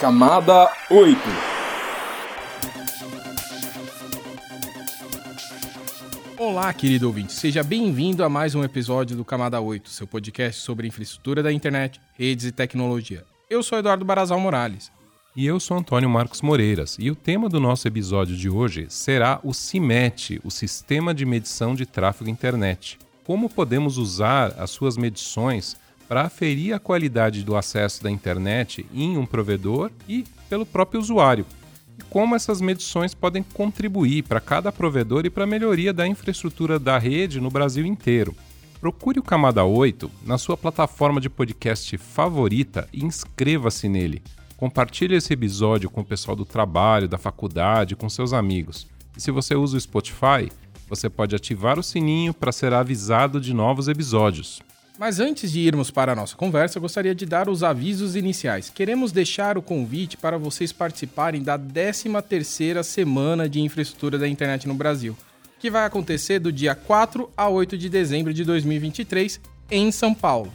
Camada 8 Olá, querido ouvinte, seja bem-vindo a mais um episódio do Camada 8, seu podcast sobre infraestrutura da internet, redes e tecnologia. Eu sou Eduardo Barazal Morales. E eu sou Antônio Marcos Moreiras, e o tema do nosso episódio de hoje será o CIMET, o Sistema de Medição de Tráfego Internet. Como podemos usar as suas medições para aferir a qualidade do acesso da internet em um provedor e pelo próprio usuário. E como essas medições podem contribuir para cada provedor e para a melhoria da infraestrutura da rede no Brasil inteiro. Procure o Camada 8 na sua plataforma de podcast favorita e inscreva-se nele. Compartilhe esse episódio com o pessoal do trabalho, da faculdade, com seus amigos. E se você usa o Spotify, você pode ativar o sininho para ser avisado de novos episódios. Mas antes de irmos para a nossa conversa, gostaria de dar os avisos iniciais. Queremos deixar o convite para vocês participarem da 13ª Semana de Infraestrutura da Internet no Brasil, que vai acontecer do dia 4 a 8 de dezembro de 2023 em São Paulo.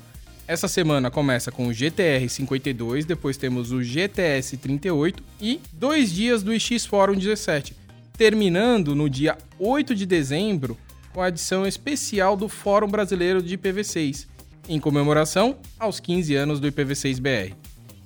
Essa semana começa com o GTR 52, depois temos o GTS 38 e dois dias do X Forum 17, terminando no dia 8 de dezembro com a edição especial do Fórum Brasileiro de IPv6, em comemoração aos 15 anos do IPv6-BR.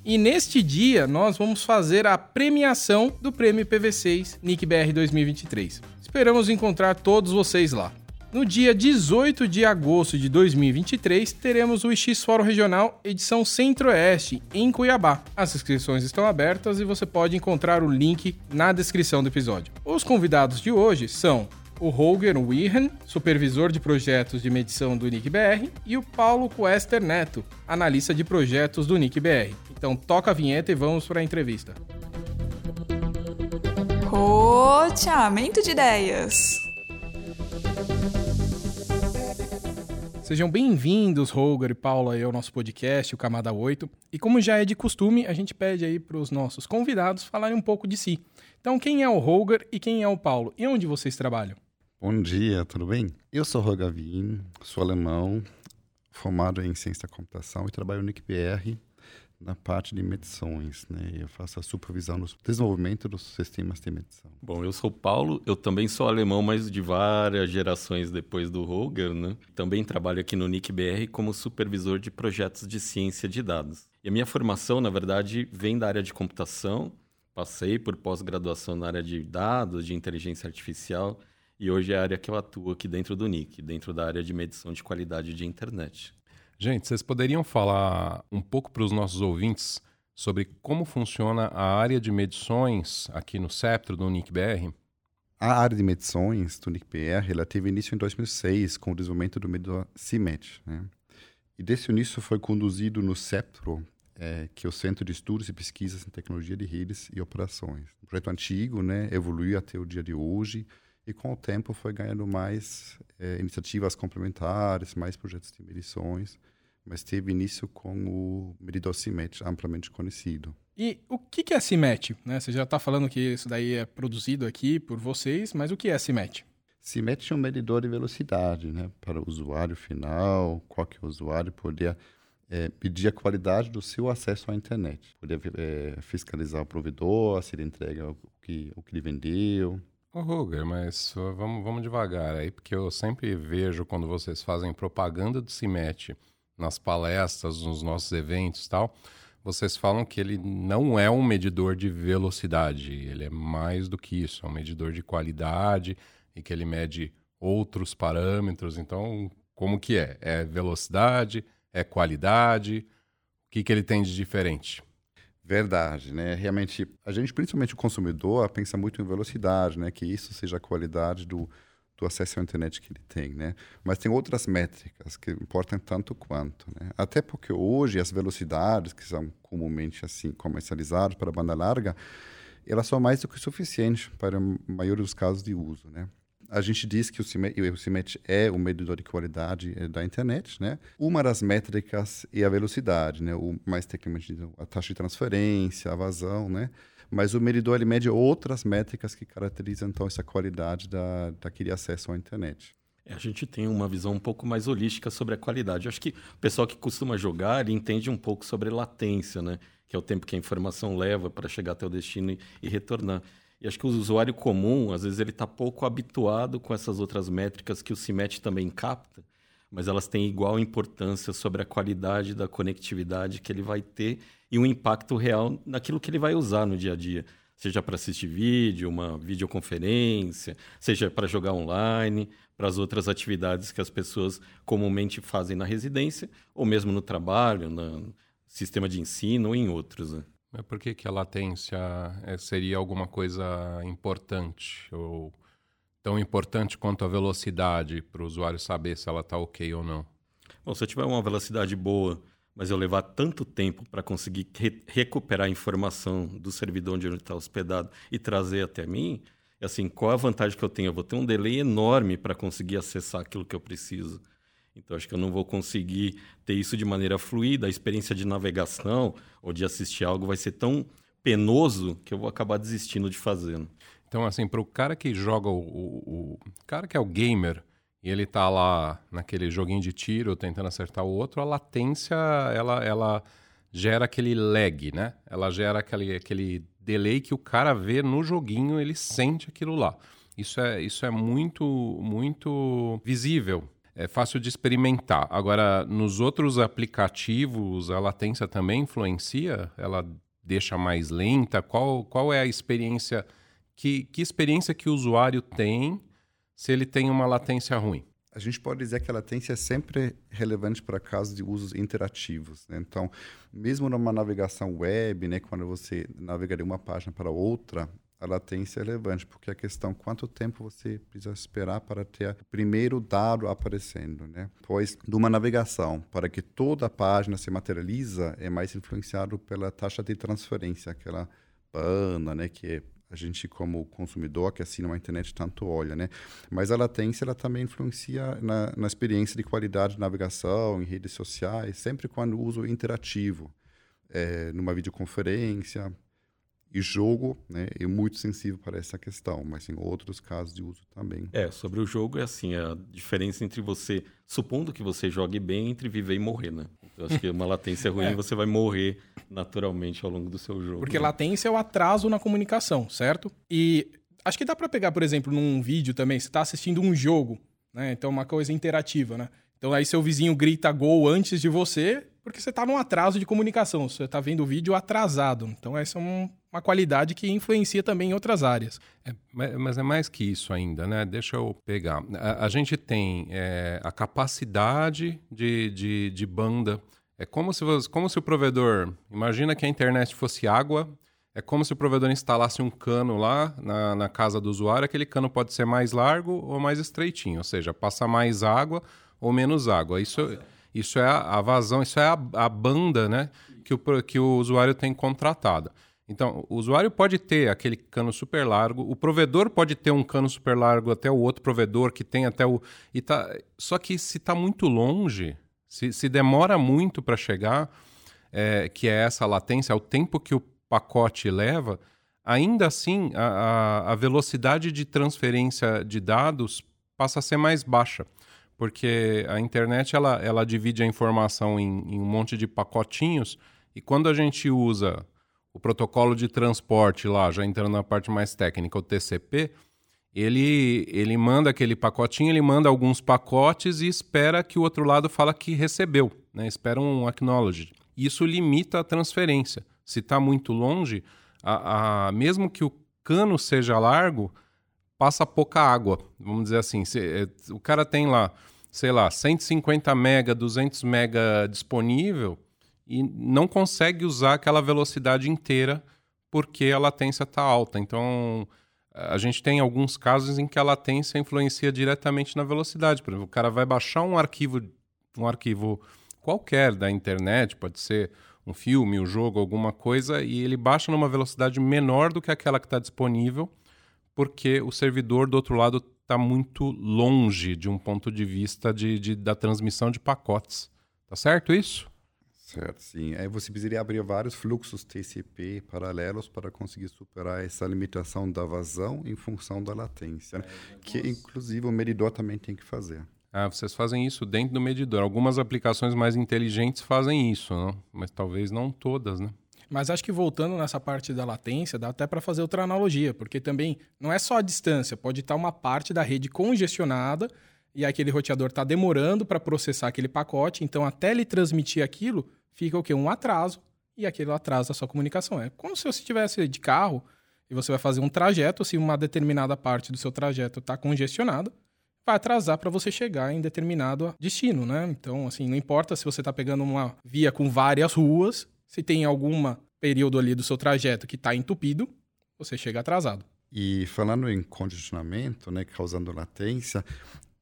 E neste dia nós vamos fazer a premiação do Prêmio IPv6 NIC-BR 2023. Esperamos encontrar todos vocês lá. No dia 18 de agosto de 2023, teremos o X Fórum Regional edição Centro-Oeste, em Cuiabá. As inscrições estão abertas e você pode encontrar o link na descrição do episódio. Os convidados de hoje são o Holger Wihan, supervisor de projetos de medição do NIC-BR, e o Paulo Quester Neto, analista de projetos do NIC-BR. Então toca a vinheta e vamos para a entrevista. Roteamento de ideias. Sejam bem-vindos, Holger e Paulo, aí ao nosso podcast, o Camada 8. E como já é de costume, a gente pede aí para os nossos convidados falarem um pouco de si. Então, quem é o Holger e quem é o Paulo? E onde vocês trabalham? Bom dia, tudo bem? Eu sou Wien, sou alemão, formado em ciência da computação e trabalho no NICBR na parte de medições, né? Eu faço a supervisão do desenvolvimento dos sistemas de medição. Bom, eu sou Paulo, eu também sou alemão, mas de várias gerações depois do Holger, né? Também trabalho aqui no NICBR como supervisor de projetos de ciência de dados. E a minha formação, na verdade, vem da área de computação. Passei por pós-graduação na área de dados, de inteligência artificial, e hoje é a área que eu atuo aqui dentro do NIC, dentro da área de medição de qualidade de internet. Gente, vocês poderiam falar um pouco para os nossos ouvintes sobre como funciona a área de medições aqui no Ceptro do NIC-BR? A área de medições do NIC-BR ela teve início em 2006 com o desenvolvimento do medidor CIMET. Né? E desse início foi conduzido no Ceptro, é, que é o Centro de Estudos e Pesquisas em Tecnologia de Redes e Operações. Um projeto antigo, né, evoluiu até o dia de hoje e com o tempo foi ganhando mais é, iniciativas complementares, mais projetos de medições, mas teve início com o medidor CIMET, amplamente conhecido. E o que é CIMET? Né? Você já está falando que isso daí é produzido aqui por vocês, mas o que é CIMET? CIMET é um medidor de velocidade né, para o usuário final, qualquer usuário poder é, pedir a qualidade do seu acesso à internet. Poder é, fiscalizar o provedor, se ele entrega o que, o que ele vendeu, Ô, Ruger, mas vamos, vamos devagar aí, porque eu sempre vejo quando vocês fazem propaganda do CIMET nas palestras, nos nossos eventos e tal, vocês falam que ele não é um medidor de velocidade, ele é mais do que isso, é um medidor de qualidade e que ele mede outros parâmetros. Então, como que é? É velocidade? É qualidade? O que, que ele tem de diferente? Verdade, né? Realmente, a gente, principalmente o consumidor, pensa muito em velocidade, né? Que isso seja a qualidade do, do acesso à internet que ele tem, né? Mas tem outras métricas que importam tanto quanto, né? Até porque hoje as velocidades que são comumente assim comercializadas para banda larga, elas são mais do que suficientes para a maioria dos casos de uso, né? A gente diz que o CIMET, é o medidor de qualidade eh, da internet, né? Uma das métricas é a velocidade, né? O mais tecnicamente a taxa de transferência, a vazão, né? Mas o medidor ele mede outras métricas que caracterizam então essa qualidade da, daquele acesso à internet. É, a gente tem uma visão um pouco mais holística sobre a qualidade. Eu acho que o pessoal que costuma jogar entende um pouco sobre latência, né? que é o tempo que a informação leva para chegar até o destino e, e retornar. E acho que o usuário comum, às vezes, ele está pouco habituado com essas outras métricas que o CIMET também capta, mas elas têm igual importância sobre a qualidade da conectividade que ele vai ter e um impacto real naquilo que ele vai usar no dia a dia. Seja para assistir vídeo, uma videoconferência, seja para jogar online, para as outras atividades que as pessoas comumente fazem na residência, ou mesmo no trabalho, no sistema de ensino ou em outros. Né? Mas por que, que a latência é, seria alguma coisa importante? Ou tão importante quanto a velocidade para o usuário saber se ela está ok ou não? Bom, se eu tiver uma velocidade boa, mas eu levar tanto tempo para conseguir re recuperar a informação do servidor onde ele está hospedado e trazer até mim, assim, qual a vantagem que eu tenho? Eu vou ter um delay enorme para conseguir acessar aquilo que eu preciso. Então, acho que eu não vou conseguir ter isso de maneira fluida. A experiência de navegação ou de assistir algo vai ser tão penoso que eu vou acabar desistindo de fazer. Né? Então, assim, para o cara que joga, o, o, o, cara que é o gamer, e ele tá lá naquele joguinho de tiro tentando acertar o outro, a latência, ela, ela gera aquele lag, né? Ela gera aquele, aquele delay que o cara vê no joguinho, ele sente aquilo lá. Isso é, isso é muito, muito visível é fácil de experimentar. Agora, nos outros aplicativos, a latência também influencia? Ela deixa mais lenta? Qual, qual é a experiência? Que, que experiência que o usuário tem se ele tem uma latência ruim? A gente pode dizer que a latência é sempre relevante para casos de usos interativos. Né? Então, mesmo numa navegação web, né, quando você navega de uma página para outra, a latência é relevante, porque a questão quanto tempo você precisa esperar para ter o primeiro dado aparecendo, né? Pois, de uma navegação, para que toda a página se materializa, é mais influenciado pela taxa de transferência, aquela pana, né, que a gente como consumidor que assina uma internet tanto olha, né? Mas a latência ela também influencia na, na experiência de qualidade de navegação em redes sociais, sempre quando uso interativo, é, numa videoconferência, e jogo né, é muito sensível para essa questão, mas em outros casos de uso também. É, sobre o jogo é assim, a diferença entre você, supondo que você jogue bem, entre viver e morrer, né? Eu acho que uma latência ruim, é. você vai morrer naturalmente ao longo do seu jogo. Porque né? latência é o atraso na comunicação, certo? E acho que dá para pegar, por exemplo, num vídeo também, você está assistindo um jogo, né? Então uma coisa interativa, né? Então aí seu vizinho grita gol antes de você, porque você está num atraso de comunicação, você está vendo o vídeo atrasado. Então essa é um, uma qualidade que influencia também em outras áreas. É, mas é mais que isso ainda, né? Deixa eu pegar. A, a gente tem é, a capacidade de, de, de, banda. É como se, como se o provedor. Imagina que a internet fosse água. É como se o provedor instalasse um cano lá na, na casa do usuário. Aquele cano pode ser mais largo ou mais estreitinho, ou seja, passa mais água ou menos água. Isso, isso é a, a vazão, isso é a, a banda né, que, o, que o usuário tem contratada. Então, o usuário pode ter aquele cano super largo, o provedor pode ter um cano super largo até o outro provedor que tem até o. E tá... Só que se está muito longe, se, se demora muito para chegar, é, que é essa latência, é o tempo que o pacote leva, ainda assim a, a, velocidade de transferência de dados passa a ser mais baixa porque a internet ela, ela divide a informação em, em, um monte de pacotinhos e quando a gente usa o protocolo de transporte lá, já entrando na parte mais técnica, o TCP, ele, ele manda aquele pacotinho, ele manda alguns pacotes e espera que o outro lado fala que recebeu, né? espera um acknowledge. Isso limita a transferência. Se está muito longe, a, a, mesmo que o cano seja largo, passa pouca água. Vamos dizer assim, se, é, o cara tem lá, sei lá, 150 mega, 200 mega disponível, e não consegue usar aquela velocidade inteira porque a latência está alta. Então, a gente tem alguns casos em que a latência influencia diretamente na velocidade. Por exemplo, o cara vai baixar um arquivo, um arquivo qualquer da internet, pode ser um filme, um jogo, alguma coisa, e ele baixa numa velocidade menor do que aquela que está disponível, porque o servidor do outro lado está muito longe de um ponto de vista de, de, da transmissão de pacotes. Tá certo isso? Certo, sim. Aí você precisaria abrir vários fluxos TCP paralelos para conseguir superar essa limitação da vazão em função da latência, né? que inclusive o medidor também tem que fazer. Ah, vocês fazem isso dentro do medidor. Algumas aplicações mais inteligentes fazem isso, não? mas talvez não todas, né? Mas acho que voltando nessa parte da latência, dá até para fazer outra analogia, porque também não é só a distância, pode estar uma parte da rede congestionada e aquele roteador está demorando para processar aquele pacote, então até ele transmitir aquilo, fica o quê? Um atraso, e aquele atraso da sua comunicação. É como se você estivesse de carro e você vai fazer um trajeto, se uma determinada parte do seu trajeto está congestionada, vai atrasar para você chegar em determinado destino, né? Então, assim, não importa se você está pegando uma via com várias ruas, se tem algum período ali do seu trajeto que está entupido, você chega atrasado. E falando em congestionamento, né, causando latência,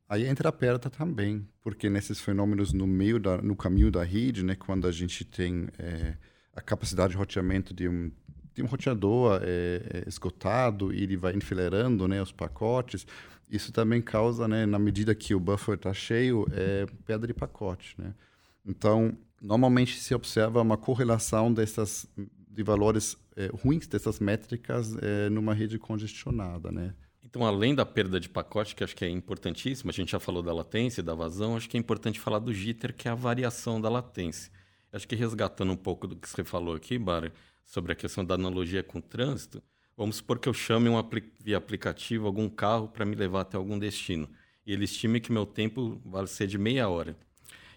aí entra a perda também, porque nesses fenômenos no meio da, no caminho da rede, né, quando a gente tem é, a capacidade de roteamento de um de um roteador é, esgotado e ele vai enfileirando né, os pacotes, isso também causa, né, na medida que o buffer está cheio, é, pedra de pacote. Né? Então, normalmente se observa uma correlação dessas, de valores ruins dessas métricas numa rede congestionada. Né? Então, além da perda de pacote, que acho que é importantíssima, a gente já falou da latência, da vazão, acho que é importante falar do jitter, que é a variação da latência. Acho que resgatando um pouco do que você falou aqui, Bara, sobre a questão da analogia com o trânsito, vamos supor que eu chame um apli via aplicativo algum carro para me levar até algum destino. E ele estime que meu tempo vai ser de meia hora.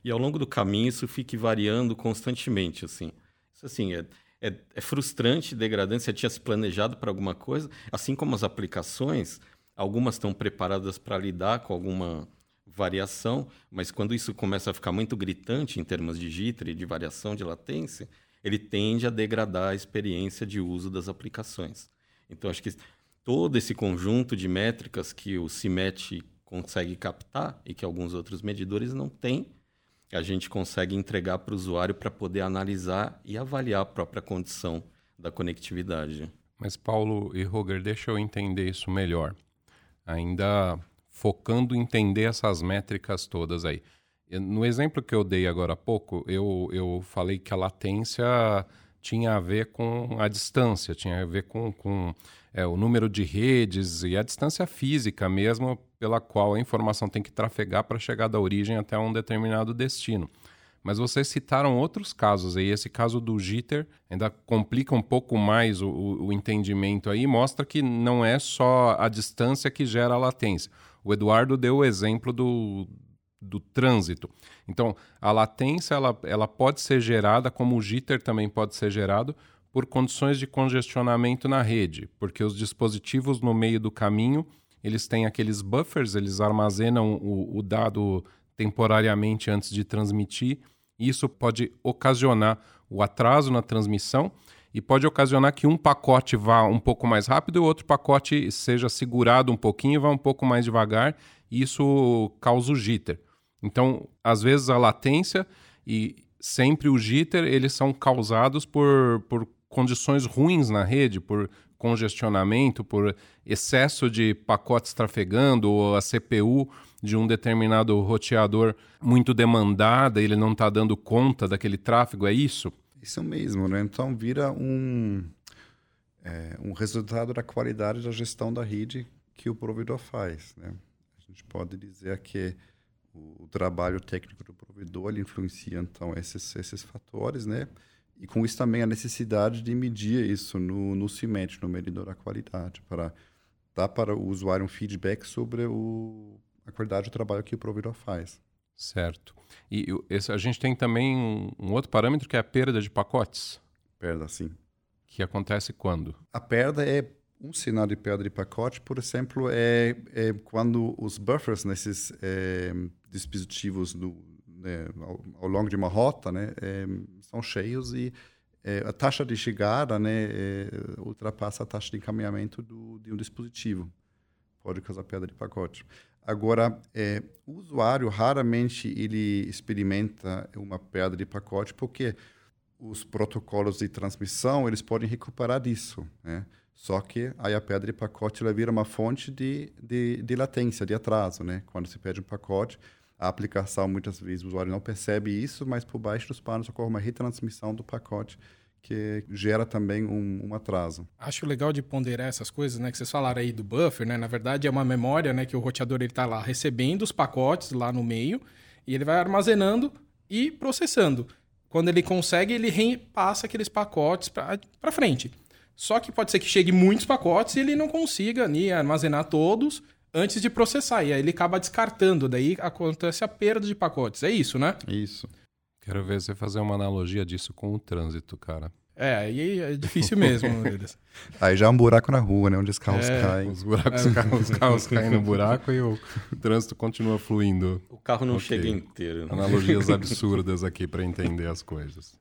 E ao longo do caminho isso fique variando constantemente, assim. Isso assim é, é, é frustrante, degradante. Você tinha se planejado para alguma coisa, assim como as aplicações, algumas estão preparadas para lidar com alguma variação, mas quando isso começa a ficar muito gritante em termos de jitter e de variação de latência, ele tende a degradar a experiência de uso das aplicações. Então, acho que todo esse conjunto de métricas que o CIMET consegue captar e que alguns outros medidores não têm, a gente consegue entregar para o usuário para poder analisar e avaliar a própria condição da conectividade. Mas, Paulo e Roger, deixa eu entender isso melhor. Ainda focando em entender essas métricas todas aí. No exemplo que eu dei agora há pouco, eu, eu falei que a latência tinha a ver com a distância, tinha a ver com, com é, o número de redes e a distância física mesmo pela qual a informação tem que trafegar para chegar da origem até um determinado destino. Mas vocês citaram outros casos aí. Esse caso do jitter ainda complica um pouco mais o, o, entendimento aí, mostra que não é só a distância que gera a latência. O Eduardo deu o exemplo do, do trânsito. Então, a latência ela, ela pode ser gerada, como o jitter também pode ser gerado, por condições de congestionamento na rede, porque os dispositivos no meio do caminho eles têm aqueles buffers, eles armazenam o, o dado temporariamente antes de transmitir. Isso pode ocasionar o atraso na transmissão e pode ocasionar que um pacote vá um pouco mais rápido e o outro pacote seja segurado um pouquinho e vá um pouco mais devagar, e isso causa o jitter. Então, às vezes a latência e sempre o jitter, eles são causados por, por condições ruins na rede, por congestionamento, por excesso de pacotes trafegando, ou a CPU de um determinado roteador muito demandada, ele não está dando conta daquele tráfego, é isso? Isso mesmo, né? Então vira um, é, um resultado da qualidade da gestão da rede que o provedor faz, né? A gente pode dizer que o, trabalho técnico do provedor ele influencia então esses esses fatores, né? E com isso também a necessidade de medir isso no, no CIMET, no medidor da qualidade, para dar para o usuário um feedback sobre o, a qualidade do trabalho que o provedor faz. Certo. E esse, a gente tem também um, um, outro parâmetro que é a perda de pacotes. Perda, sim. Que acontece quando? A perda é um sinal de perda de pacote, por exemplo, é, é quando os buffers nesses é, dispositivos do, né, ao, ao, longo de uma rota né, é, são cheios e é, a taxa de chegada né, é, ultrapassa a taxa de encaminhamento do, de um dispositivo. Pode causar perda de pacote. Agora, é, o usuário raramente ele experimenta uma perda de pacote porque os protocolos de transmissão eles podem recuperar disso, né? Só que aí a perda de pacote ela vira uma fonte de, de, de latência, de atraso, né? Quando se perde um pacote, a aplicação muitas vezes o usuário não percebe isso, mas por baixo dos panos ocorre uma retransmissão do pacote que gera também um, um, atraso. Acho legal de ponderar essas coisas, né? Que vocês falaram aí do buffer, né? Na verdade é uma memória, né? Que o roteador ele está lá recebendo os pacotes lá no meio e ele vai armazenando e processando. Quando ele consegue, ele repassa aqueles pacotes para frente. Só que pode ser que chegue muitos pacotes e ele não consiga ali, armazenar todos antes de processar. E aí ele acaba descartando, daí acontece a perda de pacotes. É isso, né? Isso. Quero ver você fazer uma analogia disso com o trânsito, cara. É, aí é difícil mesmo. aí já é um buraco na rua, né? Onde os carros é, caem. Os, buracos, é. os carros caem no buraco e o trânsito continua fluindo. O carro não okay. chega inteiro. Né? Analogias absurdas aqui para entender as coisas.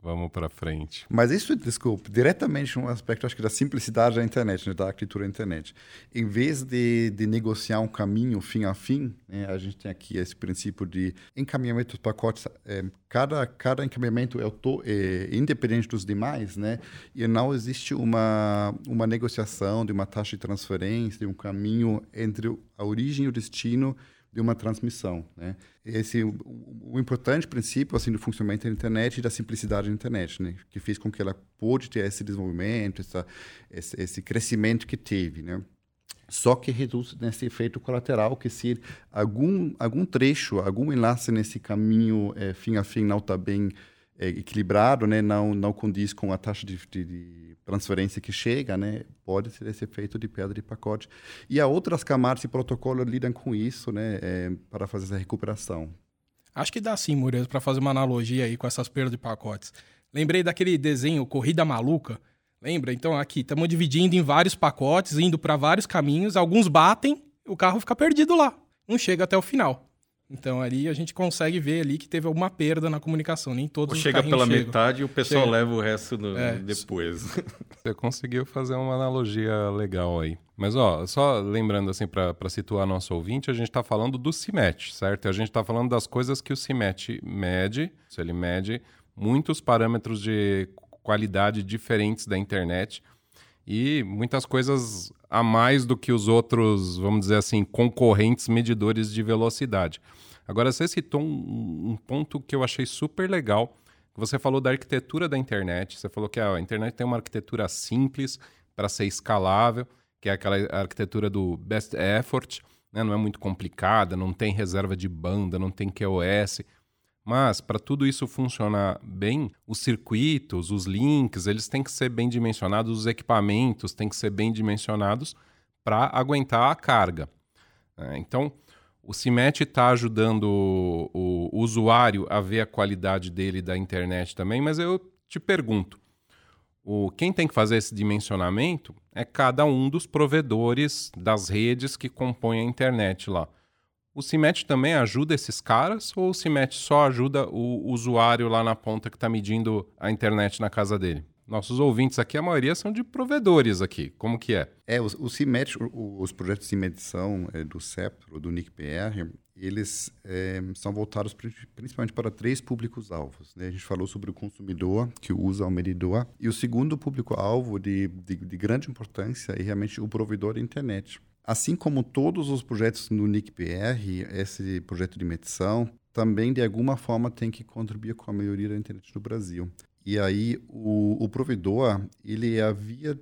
Vamos para frente. Mas isso, desculpe, diretamente um aspecto, acho que da simplicidade da internet, né, da arquitetura da internet. Em vez de, de negociar um caminho fim a fim, né, a gente tem aqui esse princípio de encaminhamento dos pacotes. É, cada, cada encaminhamento é, é, independente dos demais, né? E não existe uma, uma negociação de uma taxa de transferência, de um caminho entre a origem e o destino de uma transmissão. Né? Esse o, o, importante princípio assim do funcionamento da internet e da simplicidade da internet, né? que fez com que ela pôde ter esse desenvolvimento, essa, esse, esse crescimento que teve, né? Só que reduz nesse efeito colateral que se algum algum trecho, algum enlace nesse caminho é, fim a fim não está bem é, equilibrado, né, não não condiz com a taxa de, de, de, transferência que chega, né, pode ser esse efeito de perda de pacote. E há outras camadas de protocolo lidam com isso, né, é, para fazer essa recuperação. Acho que dá sim, Murilo, para fazer uma analogia aí com essas perdas de pacotes. Lembrei daquele desenho Corrida Maluca. Lembra? Então aqui estamos dividindo em vários pacotes, indo para vários caminhos. Alguns batem, o carro fica perdido lá, não chega até o final. Então ali a gente consegue ver ali que teve alguma perda na comunicação, nem todos Ou chega pela chegam. metade e o pessoal chega. leva o resto no, é. depois. Você conseguiu fazer uma analogia legal aí. Mas ó, só lembrando assim para situar nosso ouvinte, a gente está falando do CIMET, certo? A gente está falando das coisas que o CIMET mede, se ele mede muitos parâmetros de qualidade diferentes da internet e muitas coisas a mais do que os outros, vamos dizer assim, concorrentes medidores de velocidade. Agora, você citou um, um ponto que eu achei super legal. Você falou da arquitetura da internet. Você falou que a internet tem uma arquitetura simples para ser escalável, que é aquela arquitetura do best effort, né? não é muito complicada, não tem reserva de banda, não tem QoS. Mas para tudo isso funcionar bem, os circuitos, os links, eles têm que ser bem dimensionados, os equipamentos têm que ser bem dimensionados para aguentar a carga. É, então, o CIMET está ajudando o, o, usuário a ver a qualidade dele da internet também, mas eu te pergunto, o, quem tem que fazer esse dimensionamento é cada um dos provedores das redes que compõem a internet lá. O CIMET também ajuda esses caras ou o CIMET só ajuda o usuário lá na ponta que está medindo a internet na casa dele? Nossos ouvintes aqui, a maioria são de provedores aqui. Como que é? É, o, o CIMET, o, os projetos de medição é, do CEPRO, do NICPR, eles é, são voltados principalmente para três públicos-alvos. Né? A gente falou sobre o consumidor, que usa o medidor, e o segundo público-alvo de, de, de grande importância é realmente o provedor da internet. Assim como todos os projetos no NICPR, esse projeto de medição também, de alguma forma, tem que contribuir com a melhoria da internet no Brasil. E aí, o, o provedor, ele a via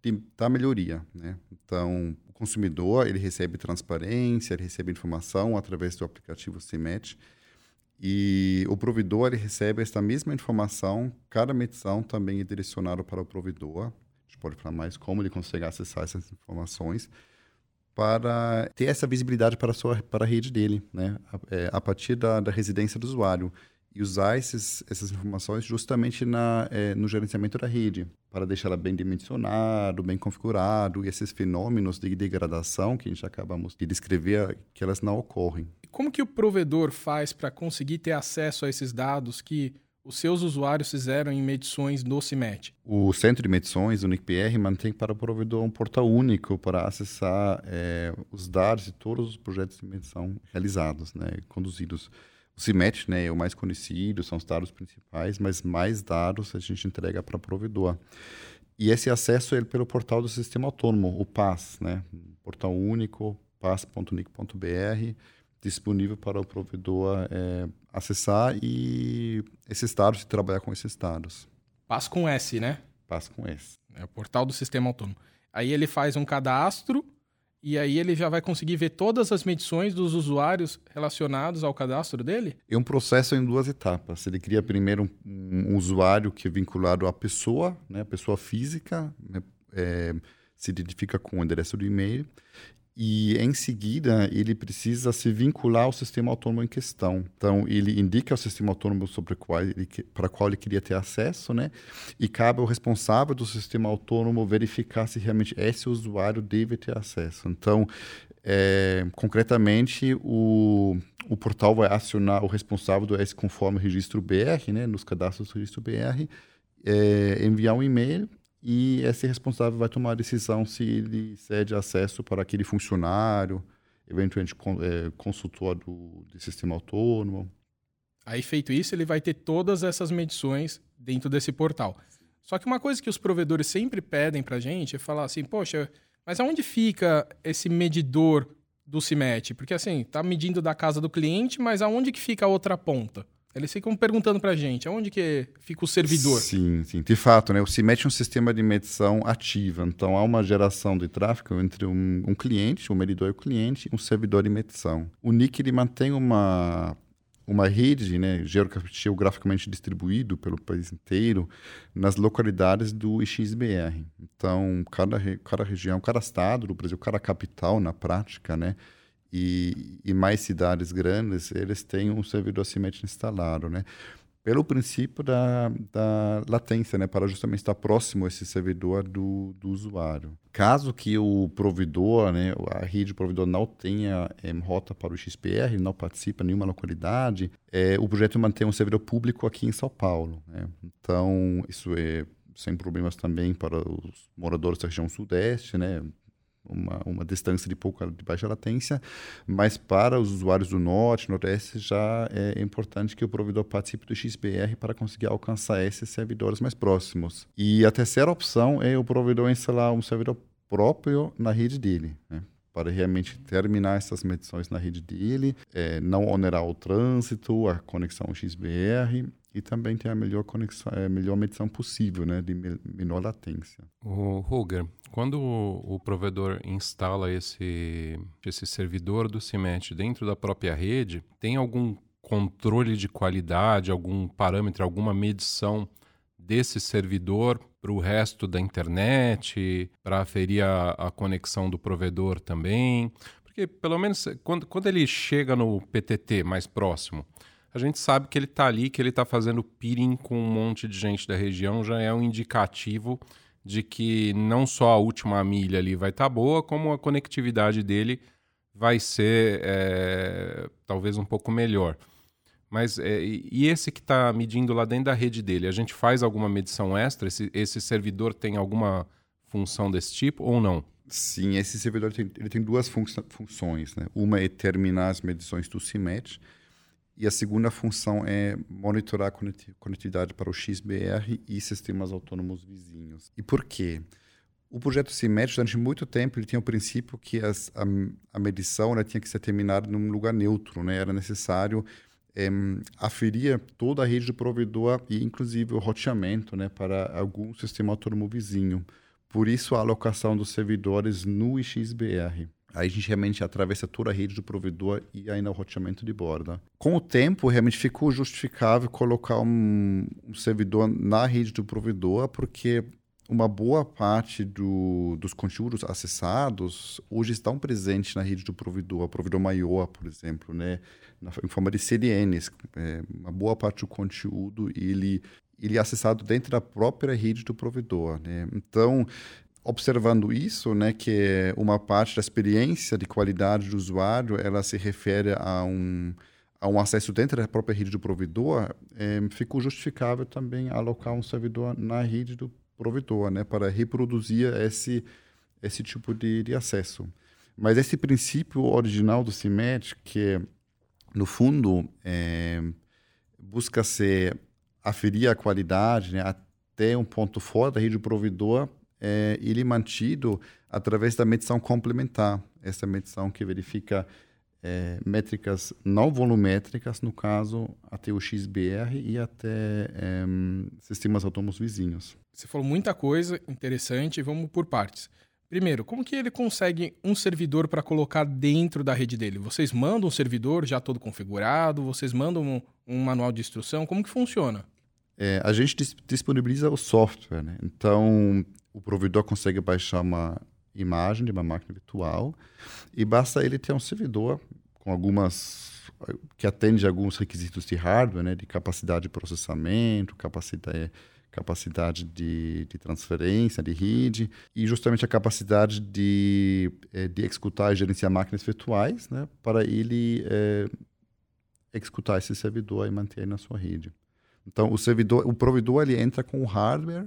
de, da melhoria, né? Então, o consumidor, ele recebe transparência, ele recebe informação através do aplicativo CIMET, e o provedor, ele recebe essa mesma informação, cada medição também é direcionada para o provedor, a gente pode falar mais como ele consegue acessar essas informações, para ter essa visibilidade para a, sua, para a rede dele, né? a, é, a partir da, da, residência do usuário. E usar esses, essas informações justamente na, é, no gerenciamento da rede, para deixar ela bem dimensionado, bem configurado, e esses fenômenos de degradação que a gente acabamos de descrever, que elas não ocorrem. Como que o provedor faz para conseguir ter acesso a esses dados que os seus usuários fizeram em medições no CIMET? O centro de medições, o NICPR, mantém para o provedor um portal único para acessar é, os dados de todos os projetos de medição realizados, né, conduzidos. O CIMET né, é o mais conhecido, são os dados principais, mas mais dados a gente entrega para provedor. E esse acesso é pelo portal do Sistema Autônomo, o PAS, né, portal único, pas.nic.br, disponível para o provedor é, acessar e esses dados e trabalhar com esses dados. Paz com S, né? Paz com S. É o portal do sistema autônomo. Aí ele faz um cadastro e aí ele já vai conseguir ver todas as medições dos usuários relacionados ao cadastro dele? É um processo em duas etapas. Ele cria primeiro um, um usuário que é vinculado à pessoa, né, a pessoa física, né, é, se identifica com o endereço do e-mail e em seguida ele precisa se vincular ao sistema autônomo em questão. Então ele indica o sistema autônomo sobre qual ele, para qual ele queria ter acesso, né? E cabe ao responsável do sistema autônomo verificar se realmente esse usuário deve ter acesso. Então, é, concretamente, o, o portal vai acionar o responsável do S conforme registro BR, né? Nos cadastros do registro BR, é, enviar um e-mail e esse responsável vai tomar a decisão se ele cede acesso para aquele funcionário, eventualmente é, consultor do, do sistema autônomo. Aí, feito isso, ele vai ter todas essas medições dentro desse portal. Só que uma coisa que os provedores sempre pedem para a gente é falar assim, poxa, mas aonde fica esse medidor do CIMET? Porque assim, tá medindo da casa do cliente, mas aonde que fica a outra ponta? Eles ficam perguntando para a gente, aonde que fica o servidor? Sim, sim. De fato, né, o CIMET é um sistema de medição ativa. Então, há uma geração de tráfego entre um, um cliente, um medidor e o cliente, e um servidor de medição. O NIC ele mantém uma uma rede né, geograficamente distribuído pelo país inteiro nas localidades do IXBR. Então, cada, cada região, cada estado do Brasil, cada capital, na prática, né, e, e mais cidades grandes, eles têm um servidor assimétrico instalado, né? Pelo princípio da, da latência, né? Para justamente estar próximo esse servidor do, do usuário. Caso que o provedor, né? A rede provedor não tenha é, rota para o XPR, não participa em nenhuma localidade, é, o projeto mantém um servidor público aqui em São Paulo, né? Então, isso é sem problemas também para os moradores da região sudeste, né? Uma, uma distância de pouca de baixa latência, mas para os usuários do norte, nordeste, já é importante que o provedor participe do XBR para conseguir alcançar esses servidores mais próximos. E a terceira opção é o provedor instalar um servidor próprio na rede dele, né? para realmente terminar essas medições na rede dele, é, não onerar o trânsito, a conexão XBR e também ter a melhor conexão, a melhor medição possível, né, de menor latência. O Roger, quando o provedor instala esse esse servidor do CIMET dentro da própria rede, tem algum controle de qualidade, algum parâmetro, alguma medição desse servidor para o resto da internet, para aferir a, a conexão do provedor também? Porque, pelo menos, quando, quando ele chega no PTT mais próximo, a gente sabe que ele está ali, que ele está fazendo peering com um monte de gente da região, já é um indicativo de que não só a última milha ali vai estar tá boa, como a conectividade dele vai ser é, talvez um pouco melhor. Mas é, e esse que está medindo lá dentro da rede dele, a gente faz alguma medição extra? Esse, esse servidor tem alguma função desse tipo ou não? Sim, esse servidor tem, ele tem duas fun funções. Né? Uma é terminar as medições do CIMET, e a segunda função é monitorar a conectividade para o XBR e sistemas autônomos vizinhos. E por quê? O projeto CIMET, durante muito tempo, ele tinha o princípio que as, a, a, medição né, tinha que ser terminada num lugar neutro. Né? Era necessário é, aferir toda a rede do provedor e, inclusive, o roteamento né, para algum sistema autônomo vizinho. Por isso, a alocação dos servidores no XBR. Aí a gente realmente atravessa toda a rede do provedor e ainda o roteamento de borda. Com o tempo, realmente ficou justificável colocar um, um servidor na rede do provedor, porque uma boa parte do, dos conteúdos acessados hoje estão presentes na rede do provedor, provedor maior, por exemplo, né? Na, em forma de CDNs. É, uma boa parte do conteúdo ele, ele é acessado dentro da própria rede do provedor. Né? Então, observando isso, né, que uma parte da experiência de qualidade do usuário, ela se refere a um a um acesso dentro da própria rede do provedor, é, ficou justificável também alocar um servidor na rede do provedor, né, para reproduzir esse esse tipo de, de acesso. Mas esse princípio original do CIMET, que no fundo é, busca ser aferir a qualidade né, até um ponto fora da rede do provedor é, ele é mantido através da medição complementar, essa medição que verifica é, métricas não volumétricas, no caso, até o XBR e até é, sistemas autônomos vizinhos. Você falou muita coisa interessante, vamos por partes. Primeiro, como que ele consegue um servidor para colocar dentro da rede dele? Vocês mandam um servidor já todo configurado? Vocês mandam um, um manual de instrução? Como que funciona? É, a gente dis disponibiliza o software, né? Então, o provedor consegue baixar uma imagem de uma máquina virtual e basta ele ter um servidor com algumas que atende alguns requisitos de hardware, né, de capacidade de processamento, capacidade capacidade de, de transferência, de rede, e justamente a capacidade de, eh, de executar e gerenciar máquinas virtuais, né, para ele é, executar esse servidor e manter na sua rede. Então, o servidor, o provedor, ele entra com o hardware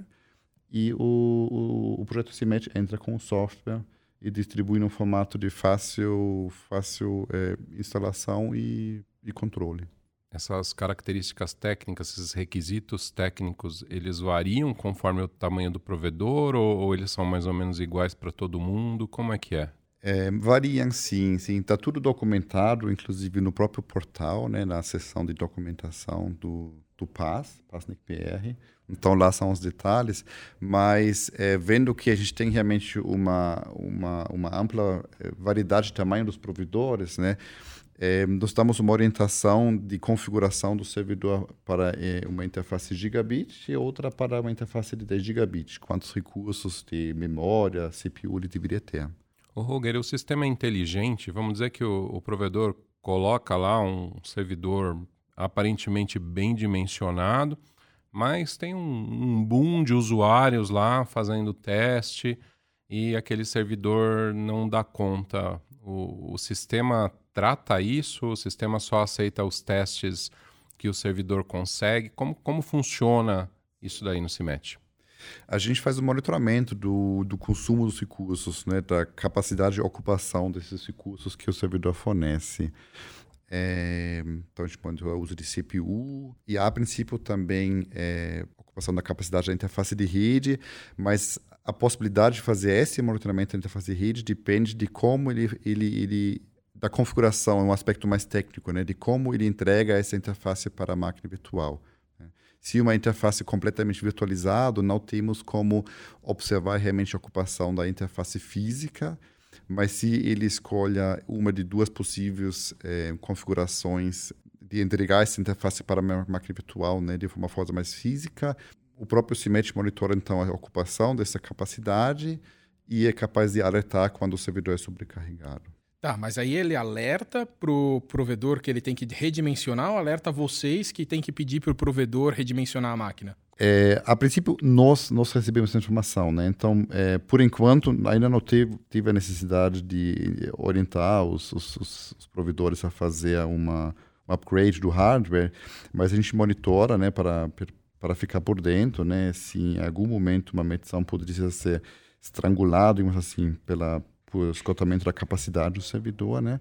e o, o, o projeto CIMET entra com o software e distribui num formato de fácil, fácil é, instalação e, e controle. Essas características técnicas, esses requisitos técnicos, eles variam conforme o tamanho do provedor ou, ou eles são mais ou menos iguais para todo mundo? Como é que é? É, variam sim, sim. Está tudo documentado, inclusive no próprio portal, né, na seção de documentação do, do PAS, PASNIC PR. Então lá são os detalhes, mas é, vendo que a gente tem realmente uma, uma, uma ampla é, variedade de tamanho dos provedores, né, é, nós damos uma orientação de configuração do servidor para é, uma interface gigabit e outra para uma interface de 10 gigabit. Quantos recursos de memória, CPU ele deveria ter. O Roger, o sistema é inteligente, vamos dizer que o, o provedor coloca lá um servidor aparentemente bem dimensionado, mas tem um, um boom de usuários lá fazendo teste e aquele servidor não dá conta. O, o sistema trata isso? O sistema só aceita os testes que o servidor consegue? Como, como funciona isso daí no CIMET? A gente faz o monitoramento do, do consumo dos recursos, né, da capacidade de ocupação desses recursos que o servidor fornece. É, então, a gente monitora o uso de CPU e, a princípio, também é, ocupação da capacidade da interface de rede, mas a possibilidade de fazer esse monitoramento da interface de rede depende de como ele, ele, ele da configuração, é um aspecto mais técnico, né, de como ele entrega essa interface para a máquina virtual. Se uma interface completamente virtualizada, não temos como observar realmente a ocupação da interface física, mas se ele escolha uma de duas possíveis eh, configurações de entregar essa interface para a máquina virtual né, de uma forma mais física, o próprio CIMET monitora então a ocupação dessa capacidade e é capaz de alertar quando o servidor é sobrecarregado. Tá, mas aí ele alerta pro provedor que ele tem que redimensionar ou alerta vocês que tem que pedir para o provedor redimensionar a máquina? É, a princípio, nós, nós recebemos essa informação, né? Então, é, por enquanto, ainda não tive, tive a necessidade de orientar os, os, os provedores a fazer uma, um upgrade do hardware, mas a gente monitora, né, para, para ficar por dentro, né, se em algum momento uma medição poderia ser estrangulado, assim, pela, por esgotamento da capacidade do servidor, né?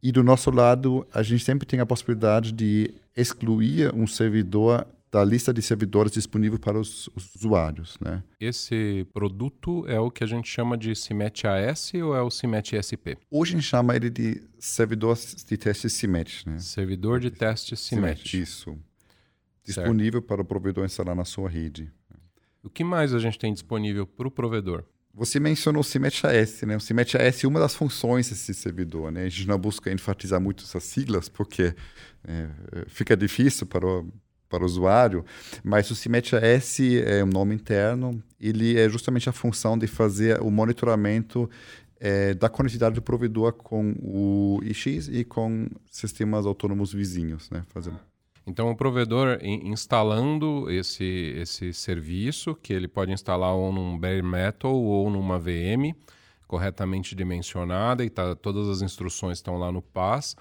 E do nosso lado, a gente sempre tem a possibilidade de excluir um servidor da lista de servidores disponível para os, os, usuários, né? Esse produto é o que a gente chama de CIMET AS ou é o CIMET SP? Hoje a gente chama ele de servidor de teste CIMET, né? Servidor de teste CIMET. CIMET isso. Disponível certo. para o provedor instalar na sua rede. O que mais a gente tem disponível para o provedor? Você mencionou o CIMET AS, né? O CIMET AS é uma das funções desse servidor, né? A gente não busca enfatizar muito essas siglas, porque é, fica difícil para o, para o usuário, mas o CIMET AS é um nome interno, ele é justamente a função de fazer o monitoramento é, da conectividade do provedor com o IX e com sistemas autônomos vizinhos, né? Fazendo então, o provedor instalando esse, esse serviço, que ele pode instalar ou num bare metal ou numa VM, corretamente dimensionada, e tá, todas as instruções estão lá no PAS,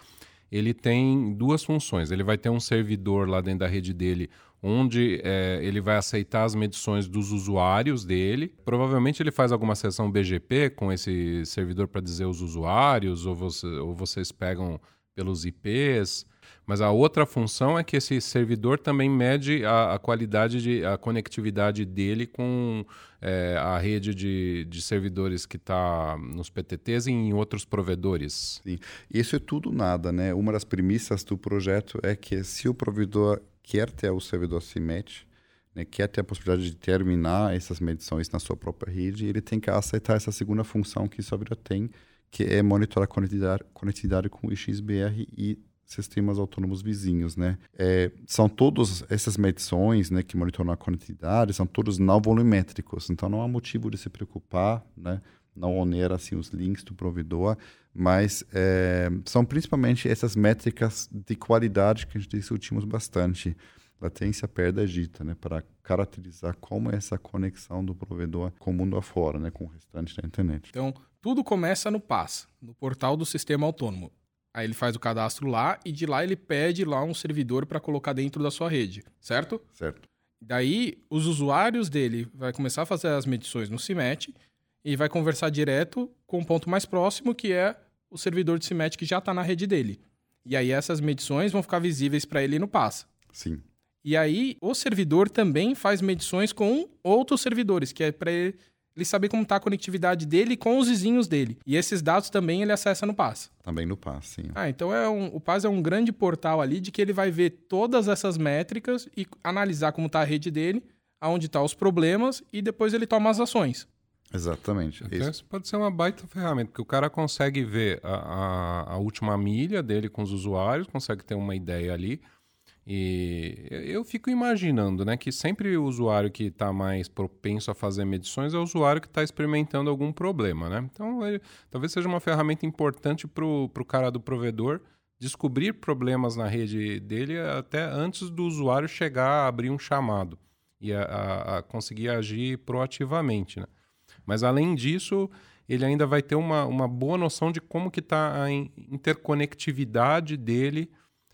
ele tem duas funções. Ele vai ter um servidor lá dentro da rede dele, onde é, ele vai aceitar as medições dos usuários dele. Provavelmente ele faz alguma sessão BGP com esse servidor para dizer os usuários, ou, você, ou vocês pegam pelos IPs. Mas a outra função é que esse servidor também mede a, a qualidade de a conectividade dele com é, a rede de, de servidores que está nos PTTs e em outros provedores. Sim, isso é tudo nada, né? Uma das premissas do projeto é que se o provedor quer ter o servidor CIMET, né, quer ter a possibilidade de terminar essas medições na sua própria rede, ele tem que aceitar essa segunda função que o servidor tem, que é monitorar a conectividade, conectividade com o XBR e sistemas autônomos vizinhos, né? É, são todas essas medições, né, que monitoram a conectividade, são todos não volumétricos, então não há motivo de se preocupar, né? Não onera assim os links do provedor, mas é, são principalmente essas métricas de qualidade que a gente discutimos bastante latência perda dita, né, para caracterizar como é essa conexão do provedor com o mundo afora, né, com o restante da internet. Então, tudo começa no PAS, no portal do sistema autônomo. Aí ele faz o cadastro lá e de lá ele pede lá um servidor para colocar dentro da sua rede, certo? Certo. Daí os usuários dele vai começar a fazer as medições no CIMET e vai conversar direto com o ponto mais próximo, que é o servidor de CIMET que já está na rede dele. E aí essas medições vão ficar visíveis para ele no PAS. Sim. E aí o servidor também faz medições com outros servidores, que é para ele ele saber como está a conectividade dele com os vizinhos dele. E esses dados também ele acessa no PAS. Também no PAS, sim. Ah, então é um, o PAS é um grande portal ali de que ele vai ver todas essas métricas e analisar como está a rede dele, aonde estão tá os problemas e depois ele toma as ações. Exatamente. Então, isso pode ser uma baita ferramenta, porque o cara consegue ver a, a, a última milha dele com os usuários, consegue ter uma ideia ali e eu fico imaginando, né, que sempre o usuário que está mais propenso a fazer medições é o usuário que está experimentando algum problema, né? Então, ele, talvez seja uma ferramenta importante para o cara do provedor descobrir problemas na rede dele até antes do usuário chegar a abrir um chamado e a, a, a conseguir agir proativamente, né? Mas além disso, ele ainda vai ter uma, uma boa noção de como que está a interconectividade dele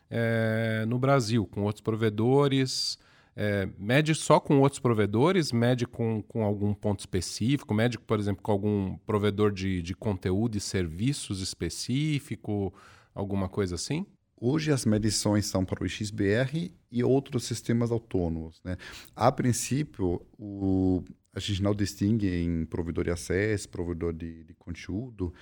é, no Brasil, com outros provedores. É, mede só com outros provedores, mede com, com algum ponto específico, mede, por exemplo, com algum provedor de, de conteúdo e serviços específico, alguma coisa assim? Hoje as medições são para o XBR e outros sistemas autônomos. Né? A princípio, o, a gente não distingue em provedor de acesso, provedor de, de conteúdo.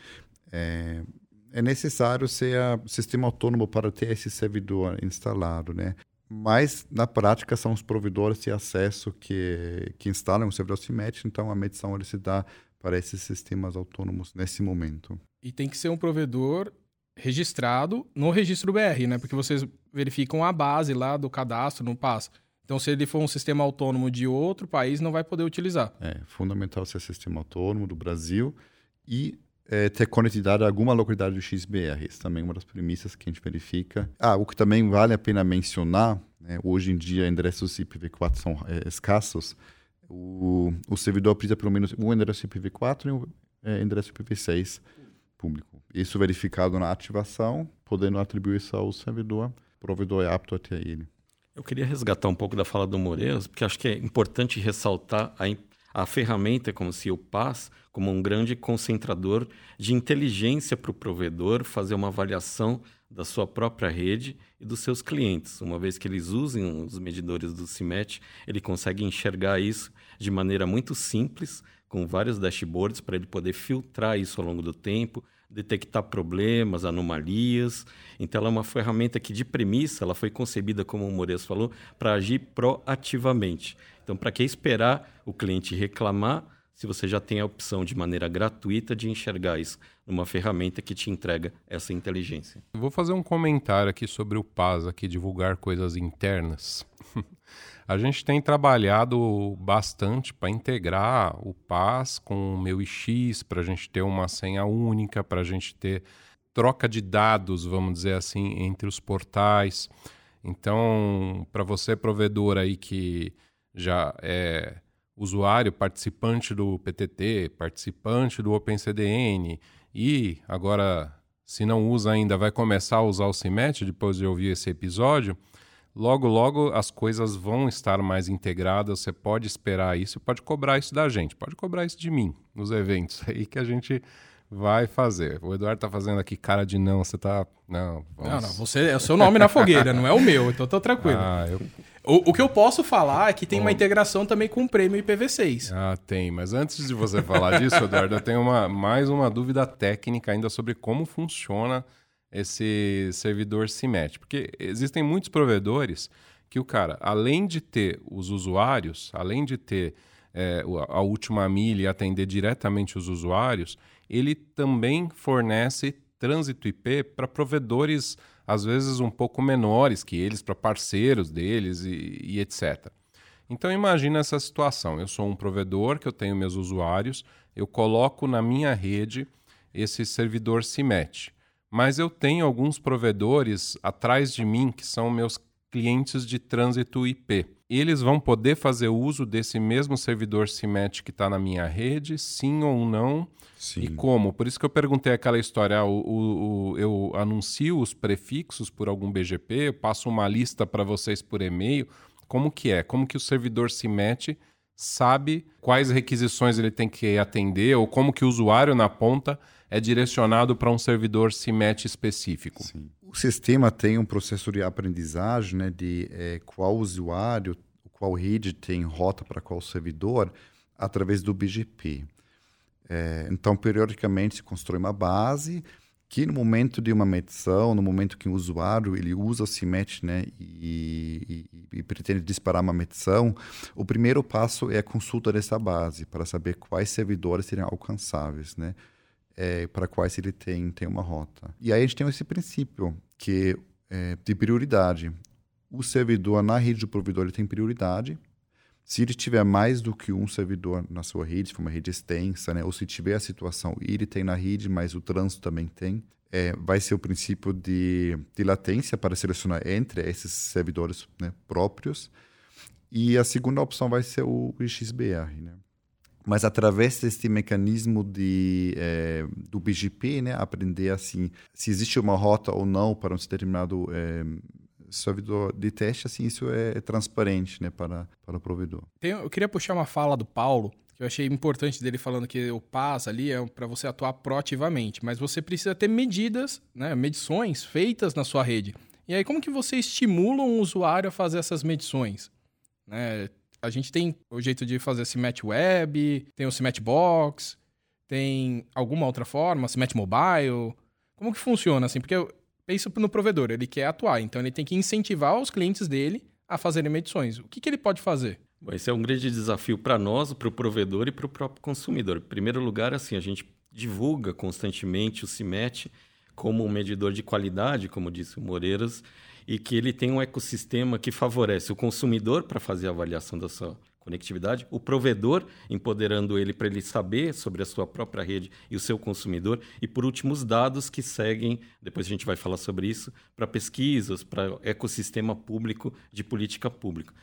É, é necessário ser um sistema autônomo para ter esse servidor instalado, né? Mas, na prática, são os provedores de acesso que, que instalam o servidor CIMET, então a medição ele se dá para esses sistemas autônomos nesse momento. E tem que ser um provedor registrado no registro BR, né? Porque vocês verificam a base lá do cadastro no PAS. Então, se ele for um sistema autônomo de outro país, não vai poder utilizar. É fundamental ser sistema autônomo do Brasil e é, ter conectividade a alguma localidade do XBR. Isso também é uma das premissas que a gente verifica. Ah, o que também vale a pena mencionar, né, hoje em dia endereços IPv4 são é, escassos, o, o, servidor precisa pelo menos um endereço IPv4 e um é, endereço IPv6 público. Isso verificado na ativação, podendo atribuir isso ao servidor, o provedor é apto a ter ele. Eu queria resgatar um pouco da fala do Moreiras, porque acho que é importante ressaltar a a ferramenta como se o PAS como um grande concentrador de inteligência para o provedor fazer uma avaliação da sua própria rede e dos seus clientes. Uma vez que eles usem os medidores do CIMET, ele consegue enxergar isso de maneira muito simples, com vários dashboards para ele poder filtrar isso ao longo do tempo, detectar problemas, anomalias. Então, ela é uma ferramenta que, de premissa, ela foi concebida, como o Moreira falou, para agir proativamente. Então, para que esperar o cliente reclamar se você já tem a opção de maneira gratuita de enxergar isso numa ferramenta que te entrega essa inteligência? vou fazer um comentário aqui sobre o PAS, aqui divulgar coisas internas. a gente tem trabalhado bastante para integrar o PAS com o meu IX, para a gente ter uma senha única, para a gente ter troca de dados, vamos dizer assim, entre os portais. Então, para você provedor aí que já é usuário, participante do PTT, participante do OpenCDN e agora, se não usa ainda, vai começar a usar o CIMET depois de ouvir esse episódio, logo, logo as coisas vão estar mais integradas. Você pode esperar isso, pode cobrar isso da gente, pode cobrar isso de mim nos eventos aí que a gente vai fazer. O Eduardo tá fazendo aqui cara de não, você tá. Não, vamos... não, não, você é o seu nome na fogueira, não é o meu, então tô tranquilo. Ah, eu... o, o, que eu posso falar é que tem Bom... uma integração também com o prêmio IPv6. Ah, tem, mas antes de você falar disso, Eduardo, eu tenho uma, mais uma dúvida técnica ainda sobre como funciona esse servidor CIMET. Porque existem muitos provedores que o cara, além de ter os usuários, além de ter é, a última milha e atender diretamente os usuários, ele também fornece trânsito IP para provedores, às vezes um pouco menores que eles, para parceiros deles e, e etc. Então imagina essa situação. Eu sou um provedor que eu tenho meus usuários, eu coloco na minha rede esse servidor CIMET. Mas eu tenho alguns provedores atrás de mim que são meus clientes de trânsito IP. Eles vão poder fazer uso desse mesmo servidor CIMET que está na minha rede, sim ou não? Sim. E como? Por isso que eu perguntei aquela história: o, o, o, eu anuncio os prefixos por algum BGP, eu passo uma lista para vocês por e-mail. Como que é? Como que o servidor CIMET sabe quais requisições ele tem que atender ou como que o usuário na ponta é direcionado para um servidor CIMET específico? Sim. O sistema tem um processo de aprendizagem né, de é, qual usuário, qual rede tem rota para qual servidor, através do BGP. É, então, periodicamente se constrói uma base que no momento de uma medição, no momento que o usuário ele usa o CIMET né, e, e, e, pretende disparar uma medição, o primeiro passo é a consulta dessa base para saber quais servidores seriam alcançáveis. Né? É, para quais ele tem, tem uma rota. E aí a gente tem esse princípio que é, de prioridade. O servidor na rede do provedor ele tem prioridade. Se ele tiver mais do que um servidor na sua rede, se for uma rede extensa, né, ou se tiver a situação, ele tem na rede, mas o trânsito também tem, é, vai ser o princípio de, de latência para selecionar entre esses servidores né, próprios. E a segunda opção vai ser o XBR. Né? Mas através desse mecanismo de, é, do BGP, né, aprender assim se existe uma rota ou não para um determinado é, servidor de teste, assim isso é transparente, né, para para o provedor. Tem, eu queria puxar uma fala do Paulo que eu achei importante dele falando que o PAS ali é para você atuar proativamente, mas você precisa ter medidas, né, medições feitas na sua rede. E aí como que você estimula um usuário a fazer essas medições? Né? A gente tem o jeito de fazer Cmet Web, tem o Cmet Box, tem alguma outra forma, Cmet Mobile. Como que funciona assim? Porque eu penso no provedor, ele quer atuar, então ele tem que incentivar os clientes dele a fazerem medições. O que, que ele pode fazer? Bom, esse é um grande desafio para nós, para o provedor e para o próprio consumidor. Em primeiro lugar, assim, a gente divulga constantemente o CIMET como um medidor de qualidade, como disse o Moreiras, e que ele tem um ecossistema que favorece o consumidor para fazer a avaliação da sua conectividade, o provedor empoderando ele para ele saber sobre a sua própria rede e o seu consumidor, e por último os dados que seguem, depois a gente vai falar sobre isso, para pesquisas, para ecossistema público de política pública.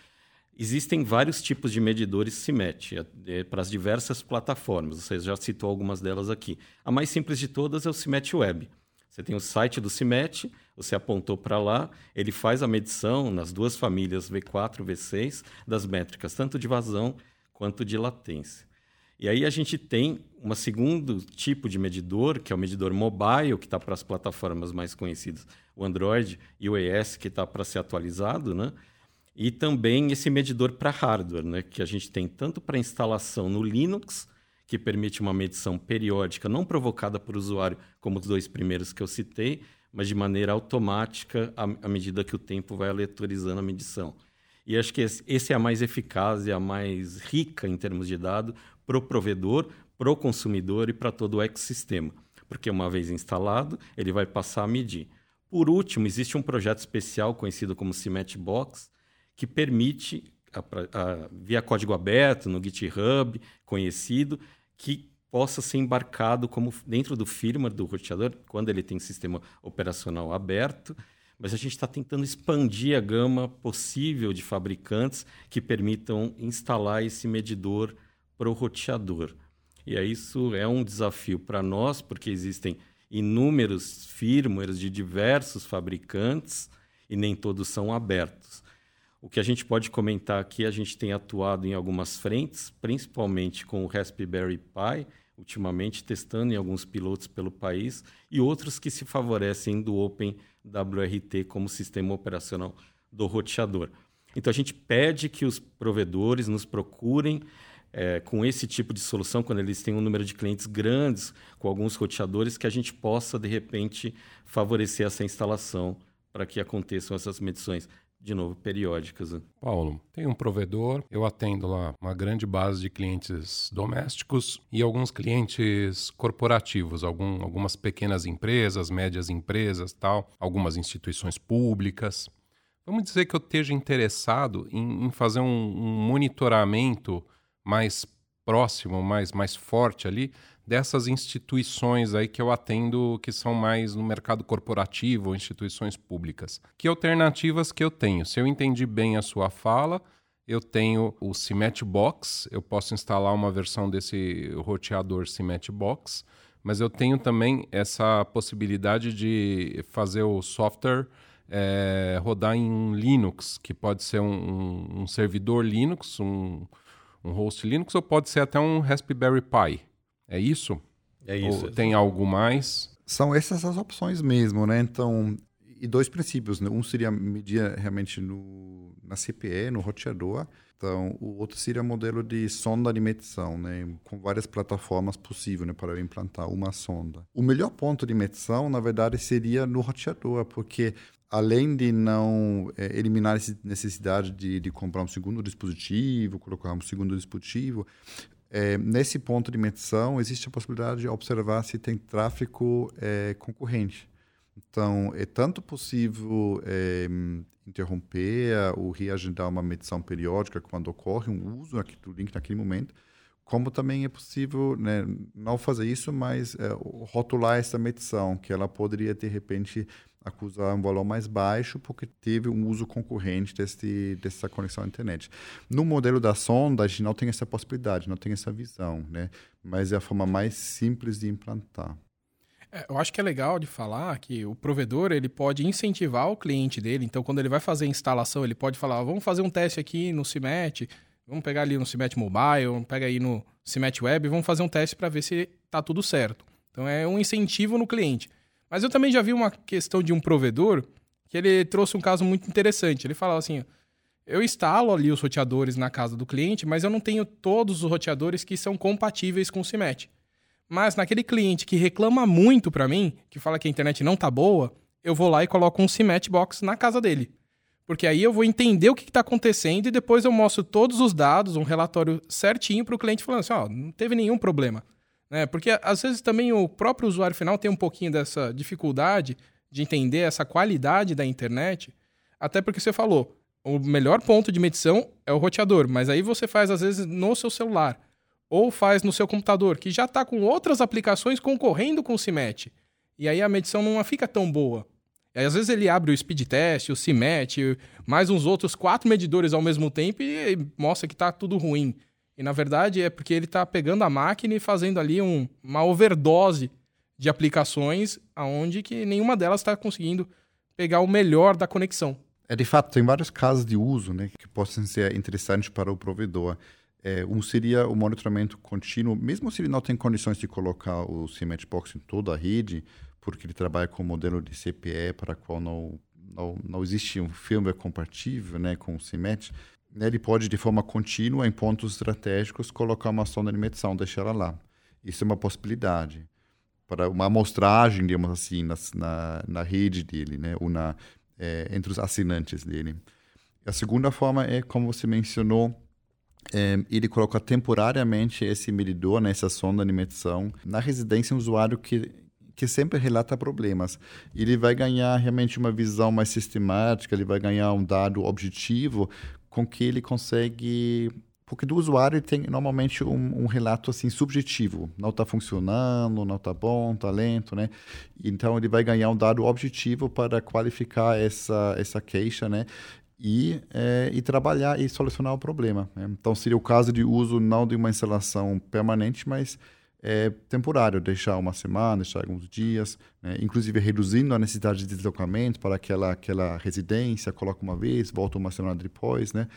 Existem vários tipos de medidores CIMET é, é, para as diversas plataformas, você já citou algumas delas aqui. A mais simples de todas é o CIMET Web. Você tem o site do CIMET, você apontou para lá, ele faz a medição nas duas famílias V4 e V6 das métricas, tanto de vazão quanto de latência. E aí a gente tem um segundo tipo de medidor, que é o medidor mobile, que está para as plataformas mais conhecidas, o Android e o ES, que está para ser atualizado, né? E também esse medidor para hardware, né? que a gente tem tanto para instalação no Linux, que permite uma medição periódica, não provocada por usuário, como os dois primeiros que eu citei, mas de maneira automática à, medida que o tempo vai aleatorizando a medição. E acho que esse é a mais eficaz e a mais rica em termos de dado para o provedor, para o consumidor e para todo o ecossistema. Porque uma vez instalado, ele vai passar a medir. Por último, existe um projeto especial conhecido como CIMET Box, que permite a, a, via código aberto, no GitHub, conhecido, que possa ser embarcado como dentro do firmware do roteador, quando ele tem sistema operacional aberto. Mas a gente está tentando expandir a gama possível de fabricantes que permitam instalar esse medidor para o roteador. E aí isso é um desafio para nós, porque existem inúmeros firmwares de diversos fabricantes e nem todos são abertos. O que a gente pode comentar aqui, a gente tem atuado em algumas frentes, principalmente com o Raspberry Pi, ultimamente testando em alguns pilotos pelo país, e outros que se favorecem do OpenWRT como sistema operacional do roteador. Então a gente pede que os provedores nos procurem é, com esse tipo de solução, quando eles têm um número de clientes grandes, com alguns roteadores, que a gente possa, de repente, favorecer essa instalação para que aconteçam essas medições de novo, periódicas. Né? Paulo, tem um provedor, eu atendo lá uma grande base de clientes domésticos e alguns clientes corporativos, algum, algumas pequenas empresas, médias empresas, tal, algumas instituições públicas. Vamos dizer que eu esteja interessado em, em fazer um, um monitoramento mais próximo, mais, mais forte ali dessas instituições aí que eu atendo que são mais no mercado corporativo instituições públicas. Que alternativas que eu tenho? Se eu entendi bem a sua fala, eu tenho o Cement Box, eu posso instalar uma versão desse roteador Cement Box, mas eu tenho também essa possibilidade de fazer o software é, rodar em Linux, que pode ser um, um, um servidor Linux, um, um host Linux, ou pode ser até um Raspberry Pi. É isso? É isso. Ou tem algo mais? São essas as opções mesmo, né? Então, e dois princípios, né? Um seria medir realmente no, na CPE, no roteador. Então, o outro seria modelo de sonda de medição, né? Com várias plataformas possíveis, né? Para eu implantar uma sonda. O melhor ponto de medição, na verdade, seria no roteador, porque além de não é, eliminar essa necessidade de, de comprar um segundo dispositivo, colocar um segundo dispositivo, é, nesse ponto de medição, existe a possibilidade de observar se tem tráfego é, concorrente. Então, é tanto possível é, interromper ou reagendar uma medição periódica quando ocorre um uso do link naquele momento, como também é possível né, não fazer isso, mas é, rotular essa medição, que ela poderia, de repente, acusar um valor mais baixo porque teve um uso concorrente desse, dessa conexão à internet. No modelo da sonda, a gente não tem essa possibilidade, não tem essa visão, né? mas é a forma mais simples de implantar. É, eu acho que é legal de falar que o provedor ele pode incentivar o cliente dele. Então, quando ele vai fazer a instalação, ele pode falar: vamos fazer um teste aqui no CIMET, vamos pegar ali no CIMET Mobile, pega aí no CIMET Web, vamos fazer um teste para ver se está tudo certo. Então, é um incentivo no cliente. Mas eu também já vi uma questão de um provedor que ele trouxe um caso muito interessante. Ele falava assim: eu instalo ali os roteadores na casa do cliente, mas eu não tenho todos os roteadores que são compatíveis com o CIMET. Mas naquele cliente que reclama muito para mim, que fala que a internet não tá boa, eu vou lá e coloco um CIMET box na casa dele. Porque aí eu vou entender o que está acontecendo e depois eu mostro todos os dados, um relatório certinho para o cliente falando assim, ó, oh, não teve nenhum problema. Né? Porque às vezes também o próprio usuário final tem um pouquinho dessa dificuldade de entender essa qualidade da internet, até porque você falou, o melhor ponto de medição é o roteador, mas aí você faz às vezes no seu celular ou faz no seu computador, que já está com outras aplicações concorrendo com o CIMET. E aí a medição não fica tão boa. E aí, às vezes ele abre o speed test, o CIMET, mais uns outros quatro medidores ao mesmo tempo e mostra que está tudo ruim. E na verdade é porque ele está pegando a máquina e fazendo ali um, uma overdose de aplicações aonde que nenhuma delas está conseguindo pegar o melhor da conexão. É de fato, tem vários casos de uso né, que possam ser interessantes para o provedor. É, um seria o monitoramento contínuo, mesmo se ele não tem condições de colocar o Cement Box em toda a rede, porque ele trabalha com um modelo de CPE para qual não, não, não existe um firmware compatível né, com o né, ele pode, de forma contínua, em pontos estratégicos, colocar uma sonda de medição, deixar ela lá. Isso é uma possibilidade. Para uma amostragem, digamos assim, na, na, na rede dele, né, ou na, é, entre os assinantes dele. A segunda forma é, como você mencionou, é, ele coloca temporariamente esse medidor, né, essa sonda de medição, na residência um usuário que que sempre relata problemas. Ele vai ganhar realmente uma visão mais sistemática, ele vai ganhar um dado objetivo com que ele consegue porque do usuário tem normalmente um, um, relato assim subjetivo, não está funcionando, não está bom, está lento, né? Então ele vai ganhar um dado objetivo para qualificar essa essa queixa, né? E, é, e trabalhar e solucionar o problema. Né? Então seria o caso de uso não de uma instalação permanente, mas é, temporário, deixar uma semana, deixar alguns dias, né? inclusive reduzindo a necessidade de deslocamento para aquela, aquela residência, coloca uma vez, volta uma semana depois, né?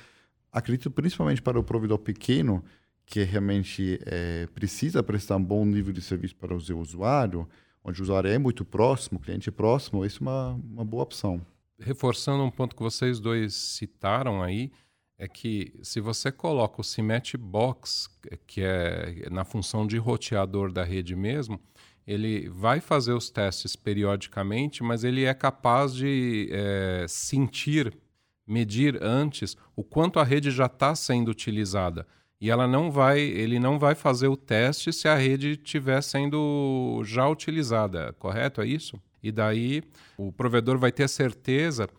Acredito principalmente para o provedor pequeno, que realmente é, precisa prestar um bom nível de serviço para o seu usuário, onde o usuário é muito próximo, o cliente é próximo, isso é uma, uma boa opção. Reforçando um ponto que vocês dois citaram aí, é que se você coloca o Cement Box, que é na função de roteador da rede mesmo, ele vai fazer os testes periodicamente, mas ele é capaz de é, sentir medir antes o quanto a rede já está sendo utilizada. E ela não vai, ele não vai fazer o teste se a rede estiver sendo já utilizada, correto? É isso? E daí o provedor vai ter certeza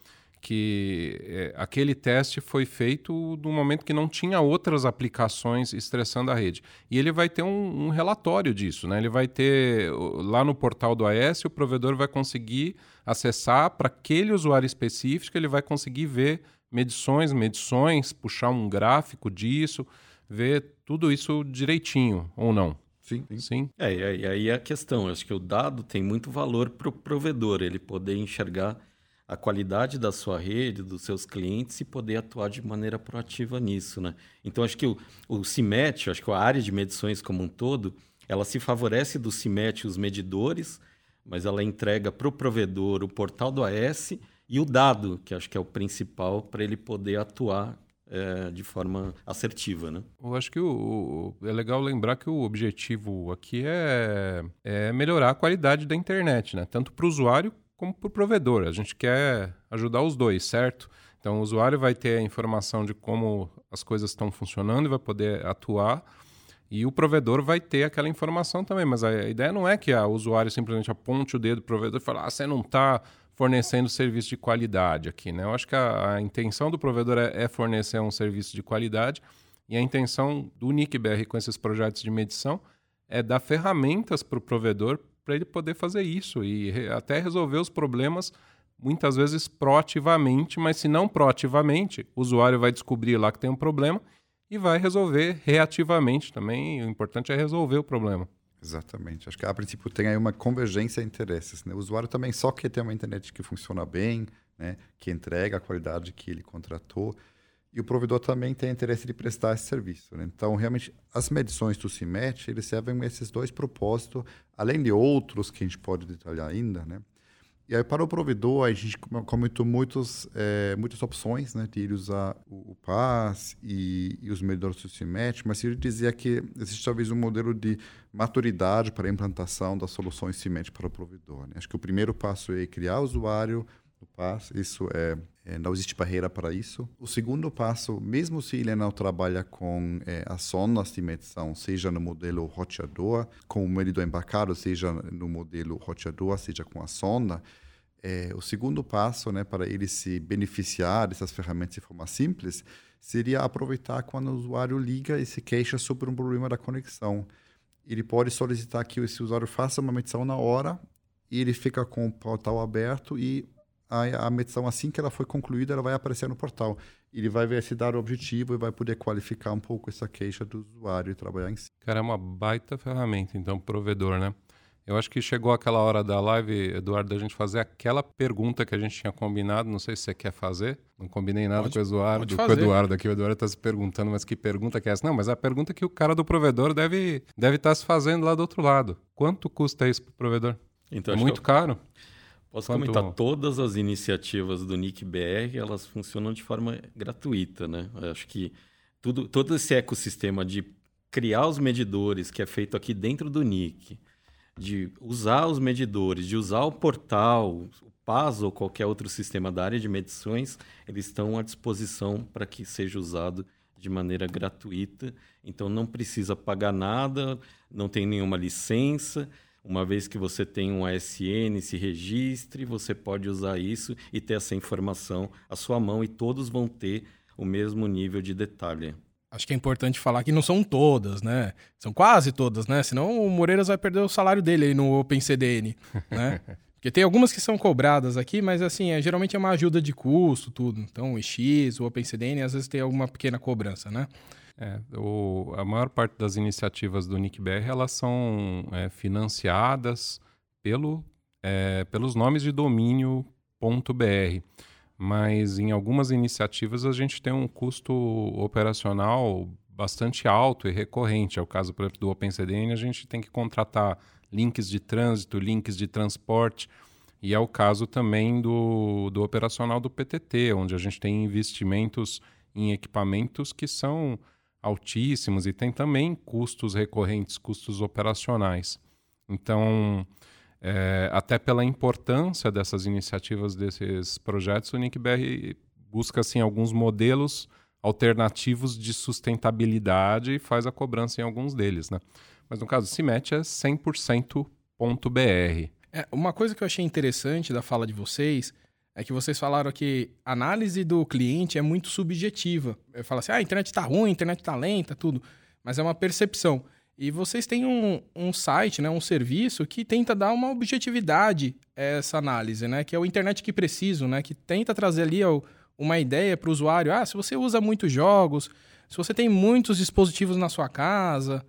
que é, aquele teste foi feito no momento que não tinha outras aplicações estressando a rede. E ele vai ter um, um, relatório disso, né? Ele vai ter lá no portal do AS, o provedor vai conseguir acessar para aquele usuário específico, ele vai conseguir ver medições, medições, puxar um gráfico disso, ver tudo isso direitinho ou não. Sim. Sim. É, e aí é a questão. Acho que o dado tem muito valor para o provedor, ele poder enxergar a qualidade da sua rede, dos seus clientes e poder atuar de maneira proativa nisso, né? Então acho que o, o CIMET, acho que a área de medições como um todo, ela se favorece do CIMET os medidores, mas ela entrega para o provedor o portal do AS e o dado, que acho que é o principal para ele poder atuar é, de forma assertiva, né? Eu acho que o, o, é legal lembrar que o objetivo aqui é, é melhorar a qualidade da internet, né? Tanto para o usuário como para o provedor. A gente quer ajudar os dois, certo? Então, o usuário vai ter a informação de como as coisas estão funcionando e vai poder atuar. E o provedor vai ter aquela informação também. Mas a ideia não é que o usuário simplesmente aponte o dedo do provedor e fale: ah, você não está fornecendo serviço de qualidade aqui. Né? Eu acho que a, a intenção do provedor é, é, fornecer um serviço de qualidade. E a intenção do NICBR com esses projetos de medição é dar ferramentas para o provedor para ele poder fazer isso e re até resolver os problemas muitas vezes proativamente, mas se não proativamente, o usuário vai descobrir lá que tem um problema e vai resolver reativamente também. O importante é resolver o problema. Exatamente. Acho que a princípio tem aí uma convergência de interesses. Né? O usuário também só quer ter uma internet que funciona bem, né? que entrega a qualidade que ele contratou e o provedor também tem interesse de prestar esse serviço. Né? Então, realmente, as medições do CIMET, eles servem esses dois propósitos, além de outros que a gente pode detalhar ainda, né? E aí, para o provedor, a gente comentou muitos, é, muitas opções né, de ele usar o, o PAS e, e, os medidores do CIMET, mas ele dizia que existe talvez um modelo de maturidade para a implantação das soluções CIMET para o provedor. Né? Acho que o primeiro passo é criar o usuário, Isso é, é, não existe barreira para isso. O segundo passo, mesmo se ele não trabalha com é, as sondas de medição, seja no modelo roteador, com o medidor embarcado, seja no modelo roteador, seja com a sonda, é, o segundo passo, né, para ele se beneficiar dessas ferramentas de forma simples, seria aproveitar quando o usuário liga e se queixa sobre um problema da conexão. Ele pode solicitar que esse usuário faça uma medição na hora e ele fica com o portal aberto e a, a medição, assim que ela foi concluída, ela vai aparecer no portal. Ele vai ver se dar o objetivo e vai poder qualificar um pouco essa queixa do usuário e trabalhar em si. Cara, é uma baita ferramenta, então, provedor, né? Eu acho que chegou aquela hora da live, Eduardo, da gente fazer aquela pergunta que a gente tinha combinado. Não sei se você quer fazer. Não combinei nada pode, com o Eduardo. Com o Eduardo aqui. O Eduardo está se perguntando, mas que pergunta que é essa? Não, mas a pergunta que o cara do provedor deve estar deve tá se fazendo lá do outro lado. Quanto custa isso para o provedor? Então, é muito caro? Posso Quanto... comentar, todas as iniciativas do NIC BR, elas funcionam de forma gratuita, né? Eu acho que tudo, todo esse ecossistema de criar os medidores que é feito aqui dentro do NIC, de usar os medidores, de usar o portal, o PAS ou qualquer outro sistema da área de medições, eles estão à disposição para que seja usado de maneira gratuita. Então não precisa pagar nada, não tem nenhuma licença. Uma vez que você tem um ASN, se registre, você pode usar isso e ter essa informação à sua mão e todos vão ter o mesmo nível de detalhe. Acho que é importante falar que não são todas, né? São quase todas, né? Senão o Moreiras vai perder o salário dele aí no OpenCDN, né? Porque tem algumas que são cobradas aqui, mas assim, é, geralmente é uma ajuda de custo, tudo. Então, o X, o OpenCDN, às vezes tem alguma pequena cobrança, né? É, o, a maior parte das iniciativas do NICBR elas são é, financiadas pelo, é, pelos nomes de domínio .br, mas em algumas iniciativas a gente tem um custo operacional bastante alto e recorrente. É o caso, por exemplo, do OpenCDN, a gente tem que contratar links de trânsito, links de transporte, e é o caso também do, do operacional do PTT, onde a gente tem investimentos em equipamentos que são altíssimos e tem também custos recorrentes, custos operacionais. Então, é, até pela importância dessas iniciativas, desses projetos, o NICBR busca assim alguns modelos alternativos de sustentabilidade e faz a cobrança em alguns deles, né? Mas no caso, o CIMET é 100%.br. É, uma coisa que eu achei interessante da fala de vocês é que vocês falaram que a análise do cliente é muito subjetiva. Eu falo assim, ah, a internet está ruim, a internet está lenta, tudo. Mas é uma percepção. E vocês têm um, um site, né, um serviço que tenta dar uma objetividade a essa análise, né? Que é o Internet que Preciso, né? Que tenta trazer ali uma ideia para o usuário. Ah, se você usa muitos jogos, se você tem muitos dispositivos na sua casa,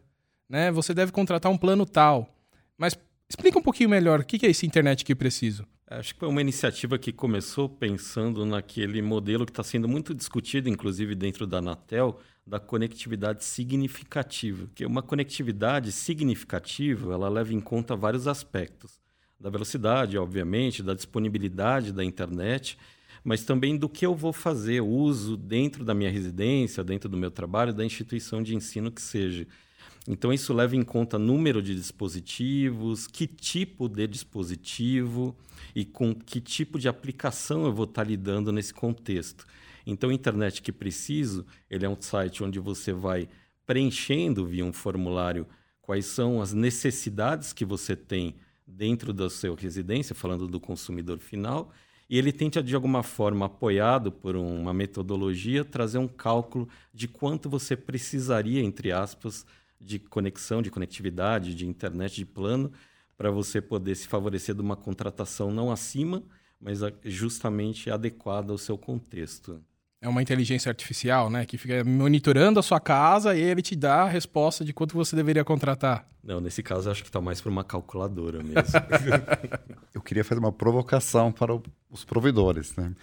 né? Você deve contratar um plano tal. Mas explica um pouquinho melhor o que é esse Internet que Preciso. Acho que foi uma iniciativa que começou pensando naquele modelo que está sendo muito discutido, inclusive dentro da Anatel, da conectividade significativa. Que uma conectividade significativa, ela leva em conta vários aspectos. Da velocidade, obviamente, da disponibilidade da internet, mas também do que eu vou fazer, uso dentro da minha residência, dentro do meu trabalho, da instituição de ensino que seja. Então, isso leva em conta número de dispositivos, que tipo de dispositivo, e com que tipo de aplicação eu vou estar lidando nesse contexto. Então, Internet que Preciso, ele é um site onde você vai preenchendo via um formulário quais são as necessidades que você tem dentro da sua residência, falando do consumidor final, e ele tenta, de alguma forma, apoiado por uma metodologia, trazer um cálculo de quanto você precisaria, entre aspas, de conexão, de conectividade, de internet de plano, para você poder se favorecer de uma contratação não acima, mas justamente adequada ao seu contexto. É uma inteligência artificial, né? Que fica monitorando a sua casa e ele te dá a resposta de quanto você deveria contratar. Não, nesse caso eu acho que está mais para uma calculadora mesmo. eu queria fazer uma provocação para os provedores, né?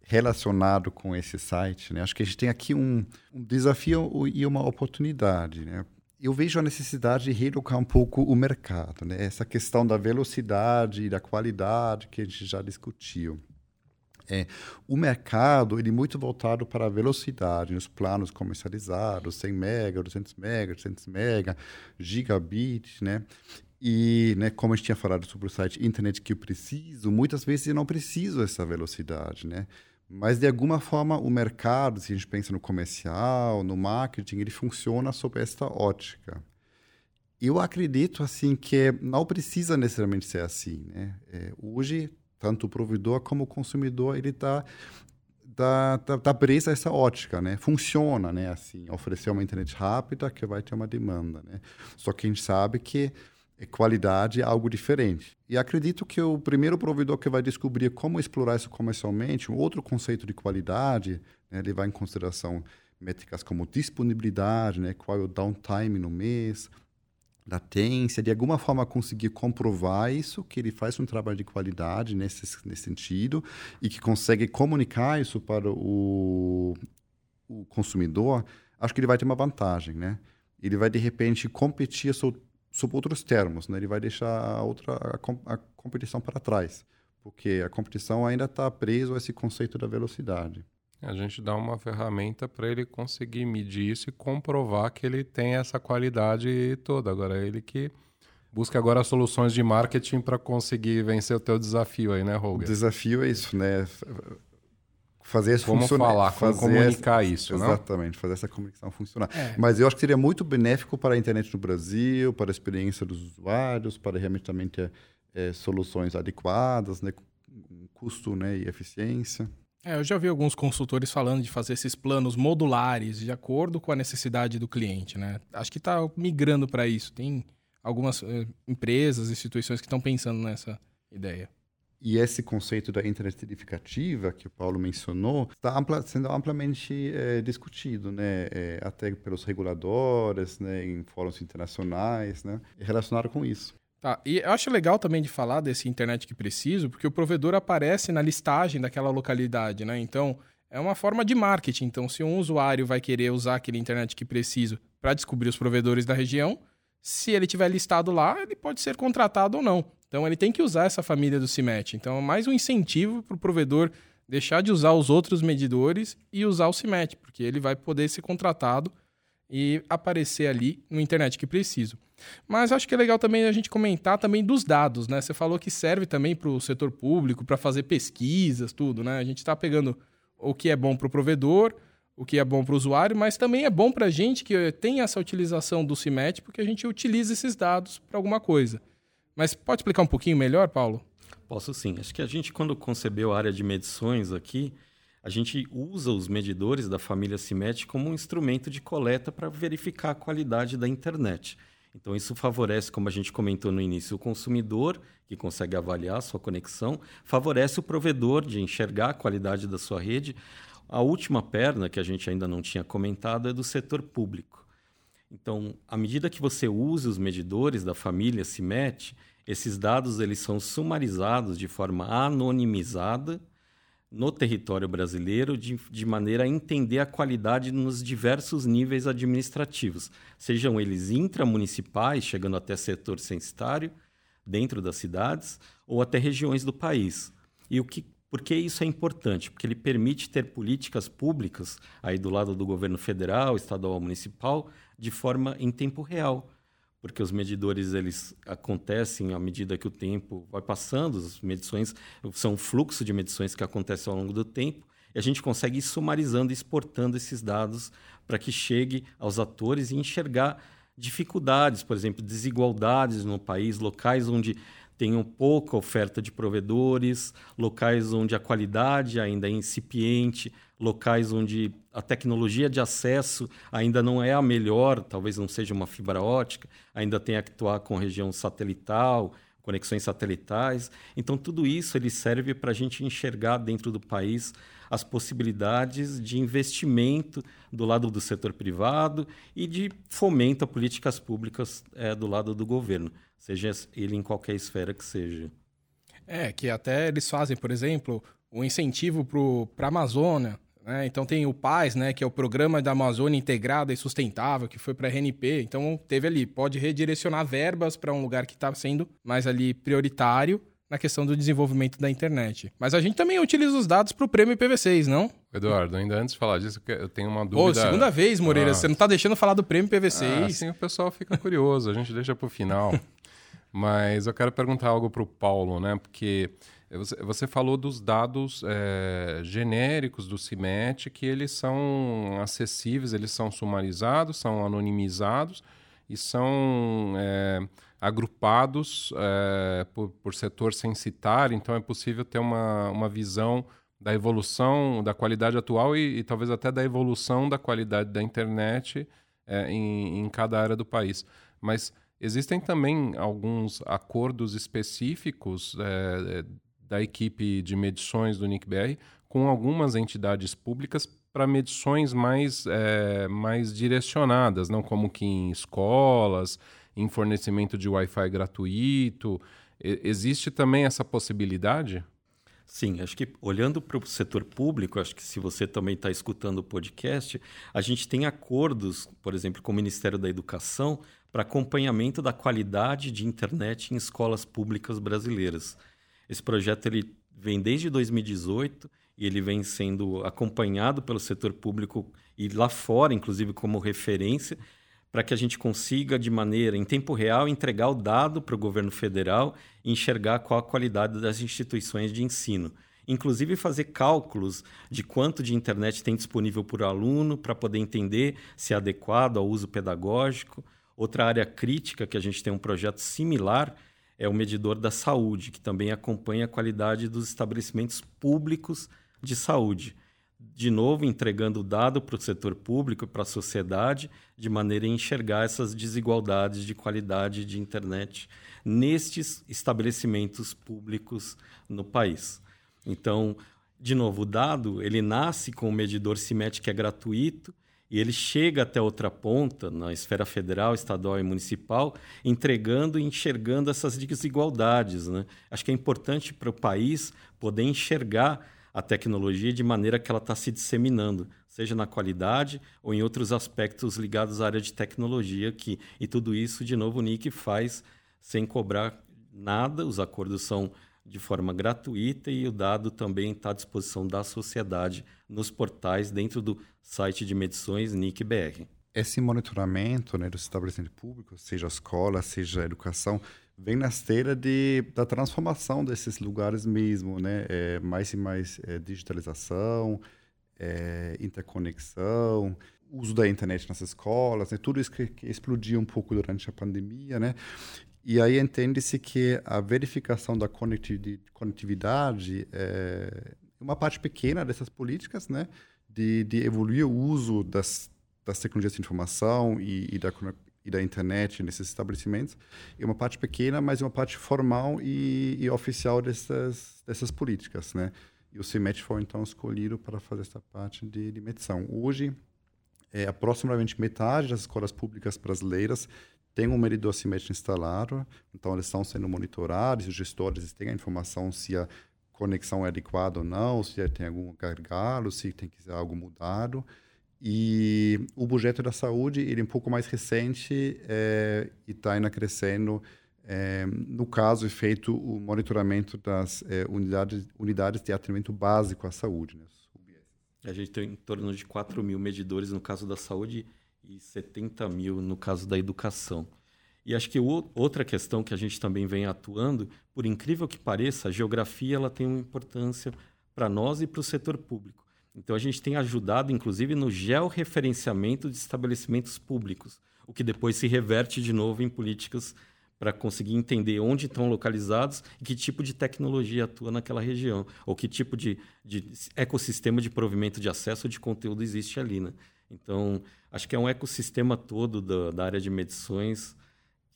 Relacionado com esse site, né? Acho que a gente tem aqui um, um desafio e uma oportunidade, né? Eu vejo a necessidade de reeducar um pouco o mercado, né? Essa questão da velocidade e da qualidade que a gente já discutiu. É, o mercado ele é muito voltado para a velocidade, nos planos comercializados, 100 mega, 200 mega, 300 mega, gigabit, né? E, né, como a gente tinha falado sobre o site Internet que eu preciso, muitas vezes eu não preciso dessa velocidade, né? Mas, de alguma forma, o mercado, se a gente pensa no comercial, no marketing, ele funciona sob esta ótica. Eu acredito, assim, que não precisa necessariamente ser assim, né? É, hoje, tanto o provedor como o consumidor, ele está tá, tá, tá preso a essa ótica, né? Funciona, né? Assim, oferecer uma internet rápida que vai ter uma demanda, né? Só que a gente sabe que qualidade é algo diferente. E acredito que o primeiro provedor que vai descobrir como explorar isso comercialmente, um outro conceito de qualidade, né, levar em consideração métricas como disponibilidade, né, qual é o downtime no mês, latência, de alguma forma conseguir comprovar isso, que ele faz um trabalho de qualidade nesse, nesse sentido e que consegue comunicar isso para o, o consumidor, acho que ele vai ter uma vantagem, né? Ele vai, de repente, competir sobre sob outros termos, né? Ele vai deixar a outra a, a competição para trás, porque a competição ainda está preso a esse conceito da velocidade. A gente dá uma ferramenta para ele conseguir medir isso e comprovar que ele tem essa qualidade toda. Agora ele que busca agora soluções de marketing para conseguir vencer o teu desafio aí, né, Roger? O desafio é isso, né? Fazer isso como funcionar. falar, como comunicar essa, isso, Exatamente, fazer essa comunicação funcionar. É. Mas eu acho que seria muito benéfico para a internet no Brasil, para a experiência dos usuários, para realmente também ter é, soluções adequadas, né, custo né, e eficiência. É, eu já vi alguns consultores falando de fazer esses planos modulares de acordo com a necessidade do cliente, né? Acho que está migrando para isso. Tem algumas eh, empresas, instituições que estão pensando nessa ideia. E esse conceito da internet edificativa que o Paulo mencionou está ampla, sendo amplamente é, discutido, né, é, até pelos reguladores, né, em fóruns internacionais, né, relacionado com isso. Tá, e eu acho legal também de falar desse internet que preciso, porque o provedor aparece na listagem daquela localidade, né? Então, é uma forma de marketing. Então, se um usuário vai querer usar aquele internet que preciso para descobrir os provedores da região, se ele tiver listado lá, ele pode ser contratado ou não. Então ele tem que usar essa família do CIMET. Então é mais um incentivo para o provedor deixar de usar os outros medidores e usar o CIMET, porque ele vai poder ser contratado e aparecer ali no internet que preciso. Mas acho que é legal também a gente comentar também dos dados, né? Você falou que serve também para o setor público, para fazer pesquisas, tudo, né? A gente está pegando o que é bom para o provedor, o que é bom para o usuário, mas também é bom para a gente que tem essa utilização do CIMET, porque a gente utiliza esses dados para alguma coisa. Mas pode explicar um pouquinho melhor, Paulo? Posso sim. Acho que a gente, quando concebeu a área de medições aqui, a gente usa os medidores da família CIMET como um instrumento de coleta para verificar a qualidade da internet. Então, isso favorece, como a gente comentou no início, o consumidor, que consegue avaliar a sua conexão, favorece o provedor de enxergar a qualidade da sua rede. A última perna, que a gente ainda não tinha comentado, é do setor público. Então, à medida que você usa os medidores da família CIMET, esses dados eles são sumarizados de forma anonimizada no território brasileiro de, de maneira a entender a qualidade nos diversos níveis administrativos, sejam eles intramunicipais, chegando até setor censitário, dentro das cidades, ou até regiões do país. E o que, por que isso é importante? Porque ele permite ter políticas públicas, aí do lado do governo federal, estadual, municipal, de forma em tempo real porque os medidores eles acontecem à medida que o tempo vai passando, as medições são um fluxo de medições que acontece ao longo do tempo, e a gente consegue ir sumarizando exportando esses dados para que chegue aos atores e enxergar dificuldades, por exemplo, desigualdades no país, locais onde tenham pouca oferta de provedores, locais onde a qualidade ainda é incipiente, locais onde a tecnologia de acesso ainda não é a melhor, talvez não seja uma fibra ótica, ainda tem que atuar com região satelital, conexões satelitais. Então, tudo isso ele serve para a gente enxergar dentro do país as possibilidades de investimento do lado do setor privado e de fomento a políticas públicas é, do lado do governo seja ele em qualquer esfera que seja. É, que até eles fazem, por exemplo, um incentivo para a Amazônia. Né? Então tem o PAS, né, que é o Programa da Amazônia Integrada e Sustentável, que foi para a RNP. Então teve ali, pode redirecionar verbas para um lugar que está sendo mais ali prioritário na questão do desenvolvimento da internet. Mas a gente também utiliza os dados para o prêmio IPv6, não? Eduardo, ainda antes de falar disso, eu tenho uma dúvida. Ô, segunda vez, Moreira, ah. você não está deixando falar do prêmio IPv6. Ah, assim o pessoal fica curioso, a gente deixa para o final. Mas eu quero perguntar algo para o Paulo, né? Porque você falou dos dados é, genéricos do CIMET, que eles são acessíveis, eles são sumarizados, são anonimizados e são é, agrupados é, por, por, setor censitário, então é possível ter uma, uma visão da evolução da qualidade atual e, e talvez até da evolução da qualidade da internet em, em cada área do país. Mas Existem também alguns acordos específicos é, da equipe de medições do NICBR com algumas entidades públicas para medições mais, é, mais direcionadas, não como que em escolas, em fornecimento de Wi-Fi gratuito. E, existe também essa possibilidade? Sim, acho que olhando para o setor público, acho que se você também está escutando o podcast, a gente tem acordos, por exemplo, com o Ministério da Educação para acompanhamento da qualidade de internet em escolas públicas brasileiras. Esse projeto ele vem desde 2018 e ele vem sendo acompanhado pelo setor público e lá fora, inclusive como referência, para que a gente consiga, de maneira em tempo real, entregar o dado para o governo federal e enxergar qual a qualidade das instituições de ensino. Inclusive fazer cálculos de quanto de internet tem disponível por aluno para poder entender se é adequado ao uso pedagógico Outra área crítica que a gente tem um projeto similar é o medidor da saúde, que também acompanha a qualidade dos estabelecimentos públicos de saúde. De novo, entregando o dado para o setor público, para a sociedade, de maneira a enxergar essas desigualdades de qualidade de internet nestes estabelecimentos públicos no país. Então, de novo, o dado ele nasce com o medidor CIMET que é gratuito e ele chega até outra ponta, na esfera federal, estadual e municipal, entregando e enxergando essas desigualdades. Né? Acho que é importante para o país poder enxergar a tecnologia de maneira que ela está se disseminando, seja na qualidade ou em outros aspectos ligados à área de tecnologia. E tudo isso, de novo, o NIC faz sem cobrar nada, os acordos são de forma gratuita e o dado também está à disposição da sociedade nos portais dentro do site de medições NIC-BR. Esse monitoramento né, dos estabelecimentos públicos, seja escola, seja educação, vem na esteira de, da transformação desses lugares mesmo, né? É, mais e mais é, digitalização, é, interconexão, uso da internet nas escolas, né? tudo isso que, que explodiu um pouco durante a pandemia, né? E aí entende-se que a verificação da conectividade é uma parte pequena dessas políticas, né? De, de evoluir o uso das, das tecnologias de informação e, e, da, e da internet nesses estabelecimentos. É uma parte pequena, mas uma parte formal e, e oficial dessas, dessas políticas, né? E o CIMET foi, então, escolhido para fazer essa parte de, de medição. Hoje, é, aproximadamente metade das escolas públicas brasileiras tem um medidor CIMET instalado, então eles estão sendo monitorados, os gestores têm a informação se a conexão é adequada ou não, se tem algum gargalo, se tem que ser algo mudado. E o projeto da saúde ele é um pouco mais recente é, e está ainda crescendo. É, no caso, é feito o monitoramento das é, unidades, unidades de atendimento básico à saúde. Né? A gente tem em torno de 4 mil medidores no caso da saúde e 70 mil no caso da educação. E acho que o, outra questão que a gente também vem atuando, por incrível que pareça, a geografia ela tem uma importância para nós e para o setor público. Então a gente tem ajudado, inclusive, no georreferenciamento de estabelecimentos públicos, o que depois se reverte de novo em políticas para conseguir entender onde estão localizados e que tipo de tecnologia atua naquela região, ou que tipo de, de ecossistema de provimento de acesso de conteúdo existe ali. Né? Então, acho que é um ecossistema todo da, da área de medições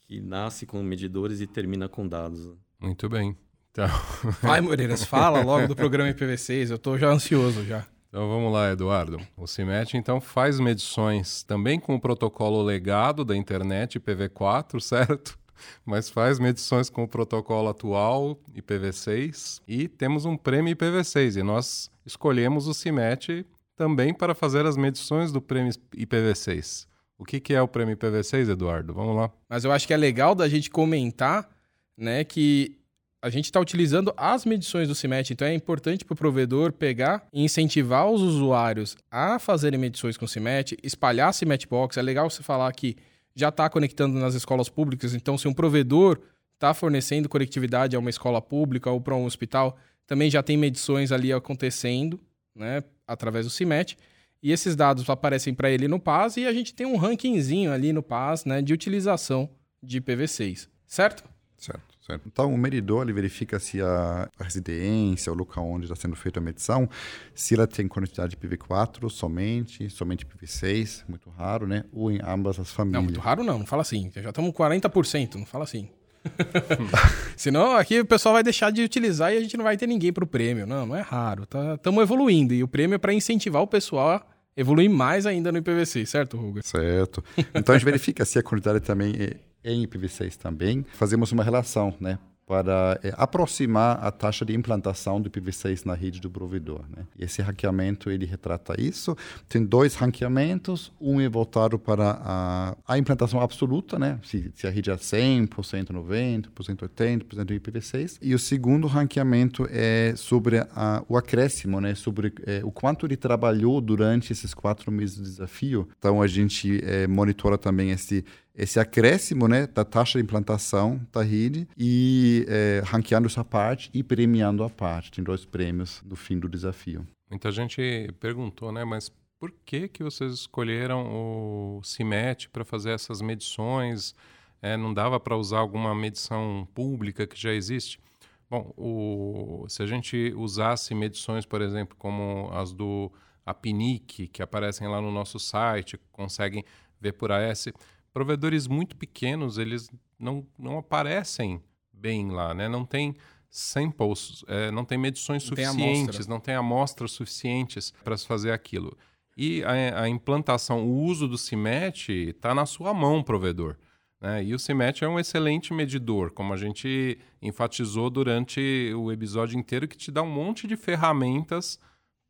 que nasce com medidores e termina com dados. Muito bem. Então... Vai, Moreiras, fala logo do programa IPv6, eu estou já ansioso já. Então vamos lá, Eduardo. O CIMET então faz medições também com o protocolo legado da internet IPv4, certo? Mas faz medições com o protocolo atual IPv6 e temos um prêmio IPv6 e nós escolhemos o CIMET também para fazer as medições do prêmio IPv6. O que, que é o prêmio IPv6, Eduardo? Vamos lá. Mas eu acho que é legal da gente comentar né, que a gente está utilizando as medições do CIMET, então é importante para o provedor pegar e incentivar os usuários a fazerem medições com o CIMET, espalhar CIMET Box. É legal você falar que já está conectando nas escolas públicas, então se um provedor está fornecendo conectividade a uma escola pública ou para um hospital, também já tem medições ali acontecendo, né, através do CIMET. E esses dados aparecem para ele no PAS e a gente tem um rankingzinho ali no PAS, né, de utilização de IPv6, certo? Certo. Certo. Então, o medidor ele verifica se a, residência, o local onde está sendo feita a medição, se ela tem conectividade IPv4 somente, somente IPv6, muito raro, né? Ou em ambas as famílias. Não, muito raro não, não fala assim. Já estamos 40%, não fala assim. Senão aqui o pessoal vai deixar de utilizar e a gente não vai ter ninguém para o prêmio. Não, não é raro. Estamos tá, evoluindo. E o prêmio é para incentivar o pessoal a evoluir mais ainda no IPv6, certo, Ruga? Certo. Então a gente verifica se a quantidade também é em IPv6 também, fazemos uma relação, né? Para é, aproximar a taxa de implantação do IPv6 na rede do provedor. Né? Esse ranqueamento ele retrata isso. Tem dois ranqueamentos, um é voltado para a, a implantação absoluta, né? se, se a rede é 100%, 90%, 80% do IPv6, e o segundo ranqueamento é sobre a, o acréscimo, né? sobre é, o quanto ele trabalhou durante esses quatro meses de desafio. Então a gente é, monitora também esse esse acréscimo né, da taxa de implantação da rede e é, ranqueando essa parte e premiando a parte. Tem dois prêmios no fim do desafio. Muita gente perguntou, né, mas por que, que vocês escolheram o CIMET para fazer essas medições? É, não dava para usar alguma medição pública que já existe? Bom, o, se a gente usasse medições, por exemplo, como as do APNIC, que aparecem lá no nosso site, conseguem ver por AS, provedores muito pequenos, eles não, não aparecem bem lá, né? Não tem samples, é, não tem medições não suficientes, tem não tem amostras suficientes para se fazer aquilo. E a, a, implantação, o uso do CIMET está na sua mão, provedor. Né? E o CIMET é um excelente medidor, como a gente enfatizou durante o episódio inteiro, que te dá um monte de ferramentas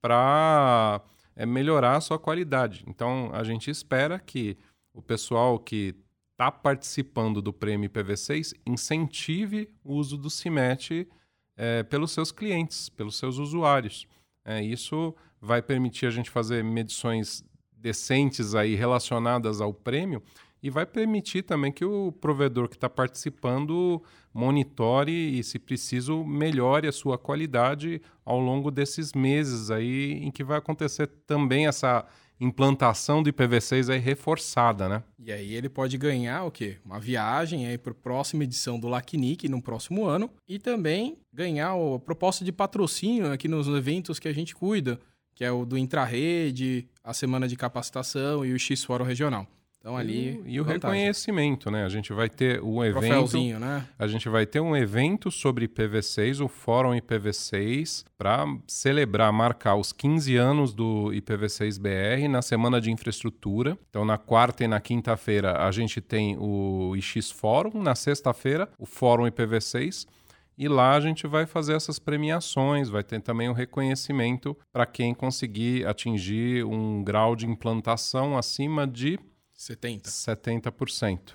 para é, melhorar a sua qualidade. Então, a gente espera que o pessoal que está participando do prêmio IPv6 incentive o uso do CIMET é, pelos seus clientes, pelos seus usuários. É, isso vai permitir a gente fazer medições decentes aí relacionadas ao prêmio e vai permitir também que o provedor que está participando monitore e, se preciso, melhore a sua qualidade ao longo desses meses aí em que vai acontecer também essa implantação do IPv6 aí reforçada, né? E aí ele pode ganhar o quê? Uma viagem aí para a próxima edição do LACNIC no próximo ano e também ganhar a proposta de patrocínio aqui nos eventos que a gente cuida, que é o do Intrarede, a Semana de Capacitação e o X-Fórum Regional. Então ali e, o, e o reconhecimento, né? A gente vai ter um evento, né? A gente vai ter um evento sobre IPv6, o Fórum IPv6, para celebrar, marcar os 15 anos do IPv6 BR na semana de infraestrutura. Então na quarta e na quinta-feira a gente tem o IX Fórum, na sexta-feira o Fórum IPv6 e lá a gente vai fazer essas premiações, vai ter também o um reconhecimento para quem conseguir atingir um grau de implantação acima de 70. 70%.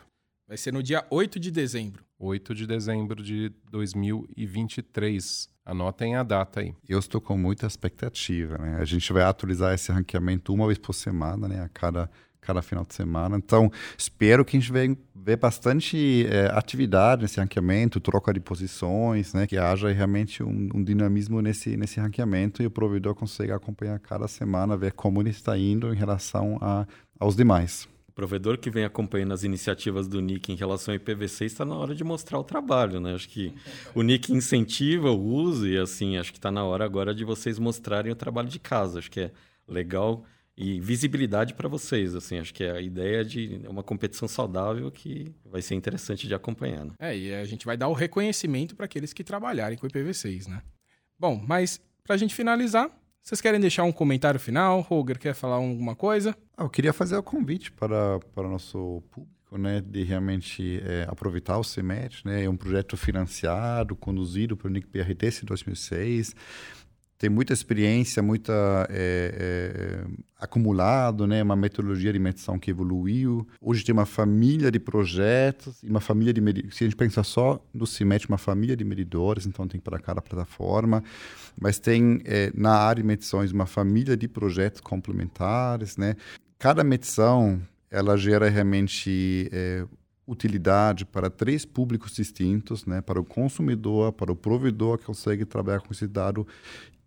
Vai ser no dia 8 de dezembro. 8 de dezembro de 2023. Anotem a data aí. Eu estou com muita expectativa, né? A gente vai atualizar esse ranqueamento uma vez por semana, né? A cada, cada final de semana. Então, espero que a gente venha ver bastante é, atividade nesse ranqueamento, troca de posições, né? Que haja realmente um, um, dinamismo nesse, nesse ranqueamento e o provedor consiga acompanhar cada semana, ver como ele está indo em relação a, aos demais. O provedor que vem acompanhando as iniciativas do NIC em relação ao IPv6 está na hora de mostrar o trabalho, né? Acho que o NIC incentiva o uso e, assim, acho que está na hora agora de vocês mostrarem o trabalho de casa. Acho que é legal e visibilidade para vocês, assim. Acho que é a ideia de uma competição saudável que vai ser interessante de acompanhar. Né? É, e a gente vai dar o reconhecimento para aqueles que trabalharem com IPv6, né? Bom, mas para a gente finalizar, vocês querem deixar um comentário final? Roger quer falar alguma coisa? Ah, eu queria fazer o convite para, para nosso público, né, de realmente é, aproveitar o CEMET, né, é um projeto financiado, conduzido pelo NIC desde 2006, tem muita experiência, muita é, é, acumulado, né? Uma metodologia de medição que evoluiu. Hoje tem uma família de projetos e uma família de medidores. Se a gente pensar só no CIMET, uma família de medidores, então tem para cada plataforma. Mas tem é, na área de medições uma família de projetos complementares, né? Cada medição ela gera realmente é, utilidade para três públicos distintos, né? Para o consumidor, para o provedor que consegue trabalhar com esse dado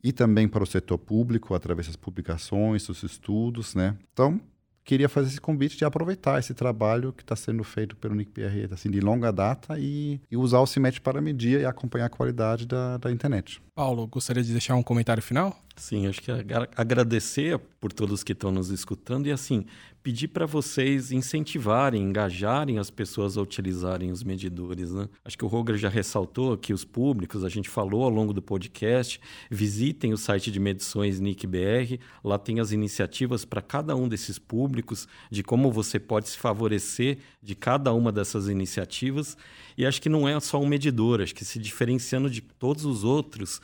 e também para o setor público, através das publicações, dos estudos, né? Então, queria fazer esse convite de aproveitar esse trabalho que está sendo feito pelo NICPR, assim, de longa data e, e usar o CIMET para medir e acompanhar a qualidade da, da internet. Paulo, gostaria de deixar um comentário final? Sim, acho que agradecer por todos que estão nos escutando e assim pedir para vocês incentivarem, engajarem as pessoas a utilizarem os medidores. Né? Acho que o Roger já ressaltou que os públicos, a gente falou ao longo do podcast, visitem o site de medições NICBR, lá tem as iniciativas para cada um desses públicos, de como você pode se favorecer de cada uma dessas iniciativas. E acho que não é só um medidor, acho que se diferenciando de todos os outros,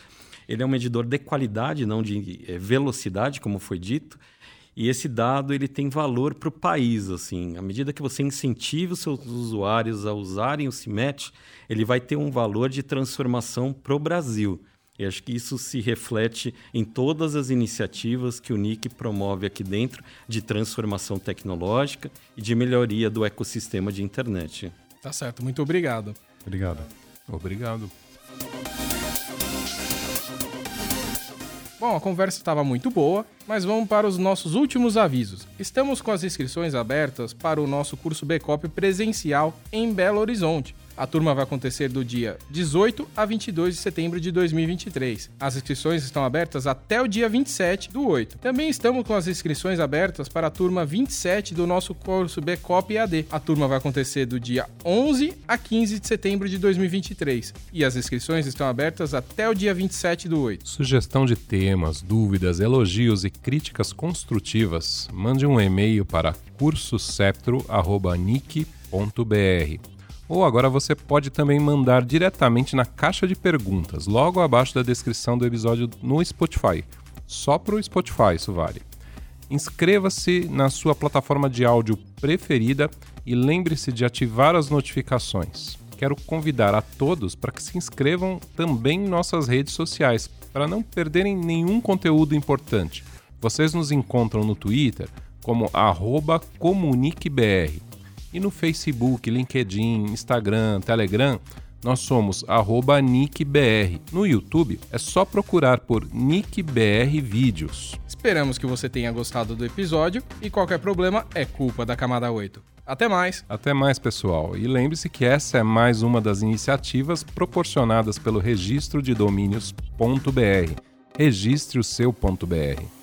ele é um medidor de qualidade, não de é, velocidade, como foi dito. E esse dado ele tem valor para o país, assim. À medida que você incentiva os seus usuários a usarem o CIMET, ele vai ter um valor de transformação para o Brasil. E acho que isso se reflete em todas as iniciativas que o NIC promove aqui dentro de transformação tecnológica e de melhoria do ecossistema de internet. Tá certo, muito obrigado. Obrigado. Obrigado. Bom, a conversa estava muito boa, mas vamos para os nossos últimos avisos. Estamos com as inscrições abertas para o nosso curso Bcop presencial em Belo Horizonte. A turma vai acontecer do dia 18 a 22 de setembro de 2023. As inscrições estão abertas até o dia 27 do 8. Também estamos com as inscrições abertas para a turma 27 do nosso curso Bcop EAD. A turma vai acontecer do dia 11 a 15 de setembro de 2023 e as inscrições estão abertas até o dia 27 do 8. Sugestão de temas, dúvidas, elogios e críticas construtivas, mande um e-mail para cursosceptro.nic.br ou agora você pode também mandar diretamente na caixa de perguntas, logo abaixo da descrição do episódio no Spotify. Só para o Spotify isso vale. Inscreva-se na sua plataforma de áudio preferida e lembre-se de ativar as notificações. Quero convidar a todos para que se inscrevam também em nossas redes sociais, para não perderem nenhum conteúdo importante. Vocês nos encontram no Twitter como comuniquebr E no Facebook, LinkedIn, Instagram, Telegram, nós somos NickBR. No YouTube é só procurar por NickBR Vídeos. Esperamos que você tenha gostado do episódio e qualquer problema é culpa da camada 8. Até mais! Até mais, pessoal. E lembre-se que essa é mais uma das iniciativas proporcionadas pelo registro de domínios.br. Registre o seu.br.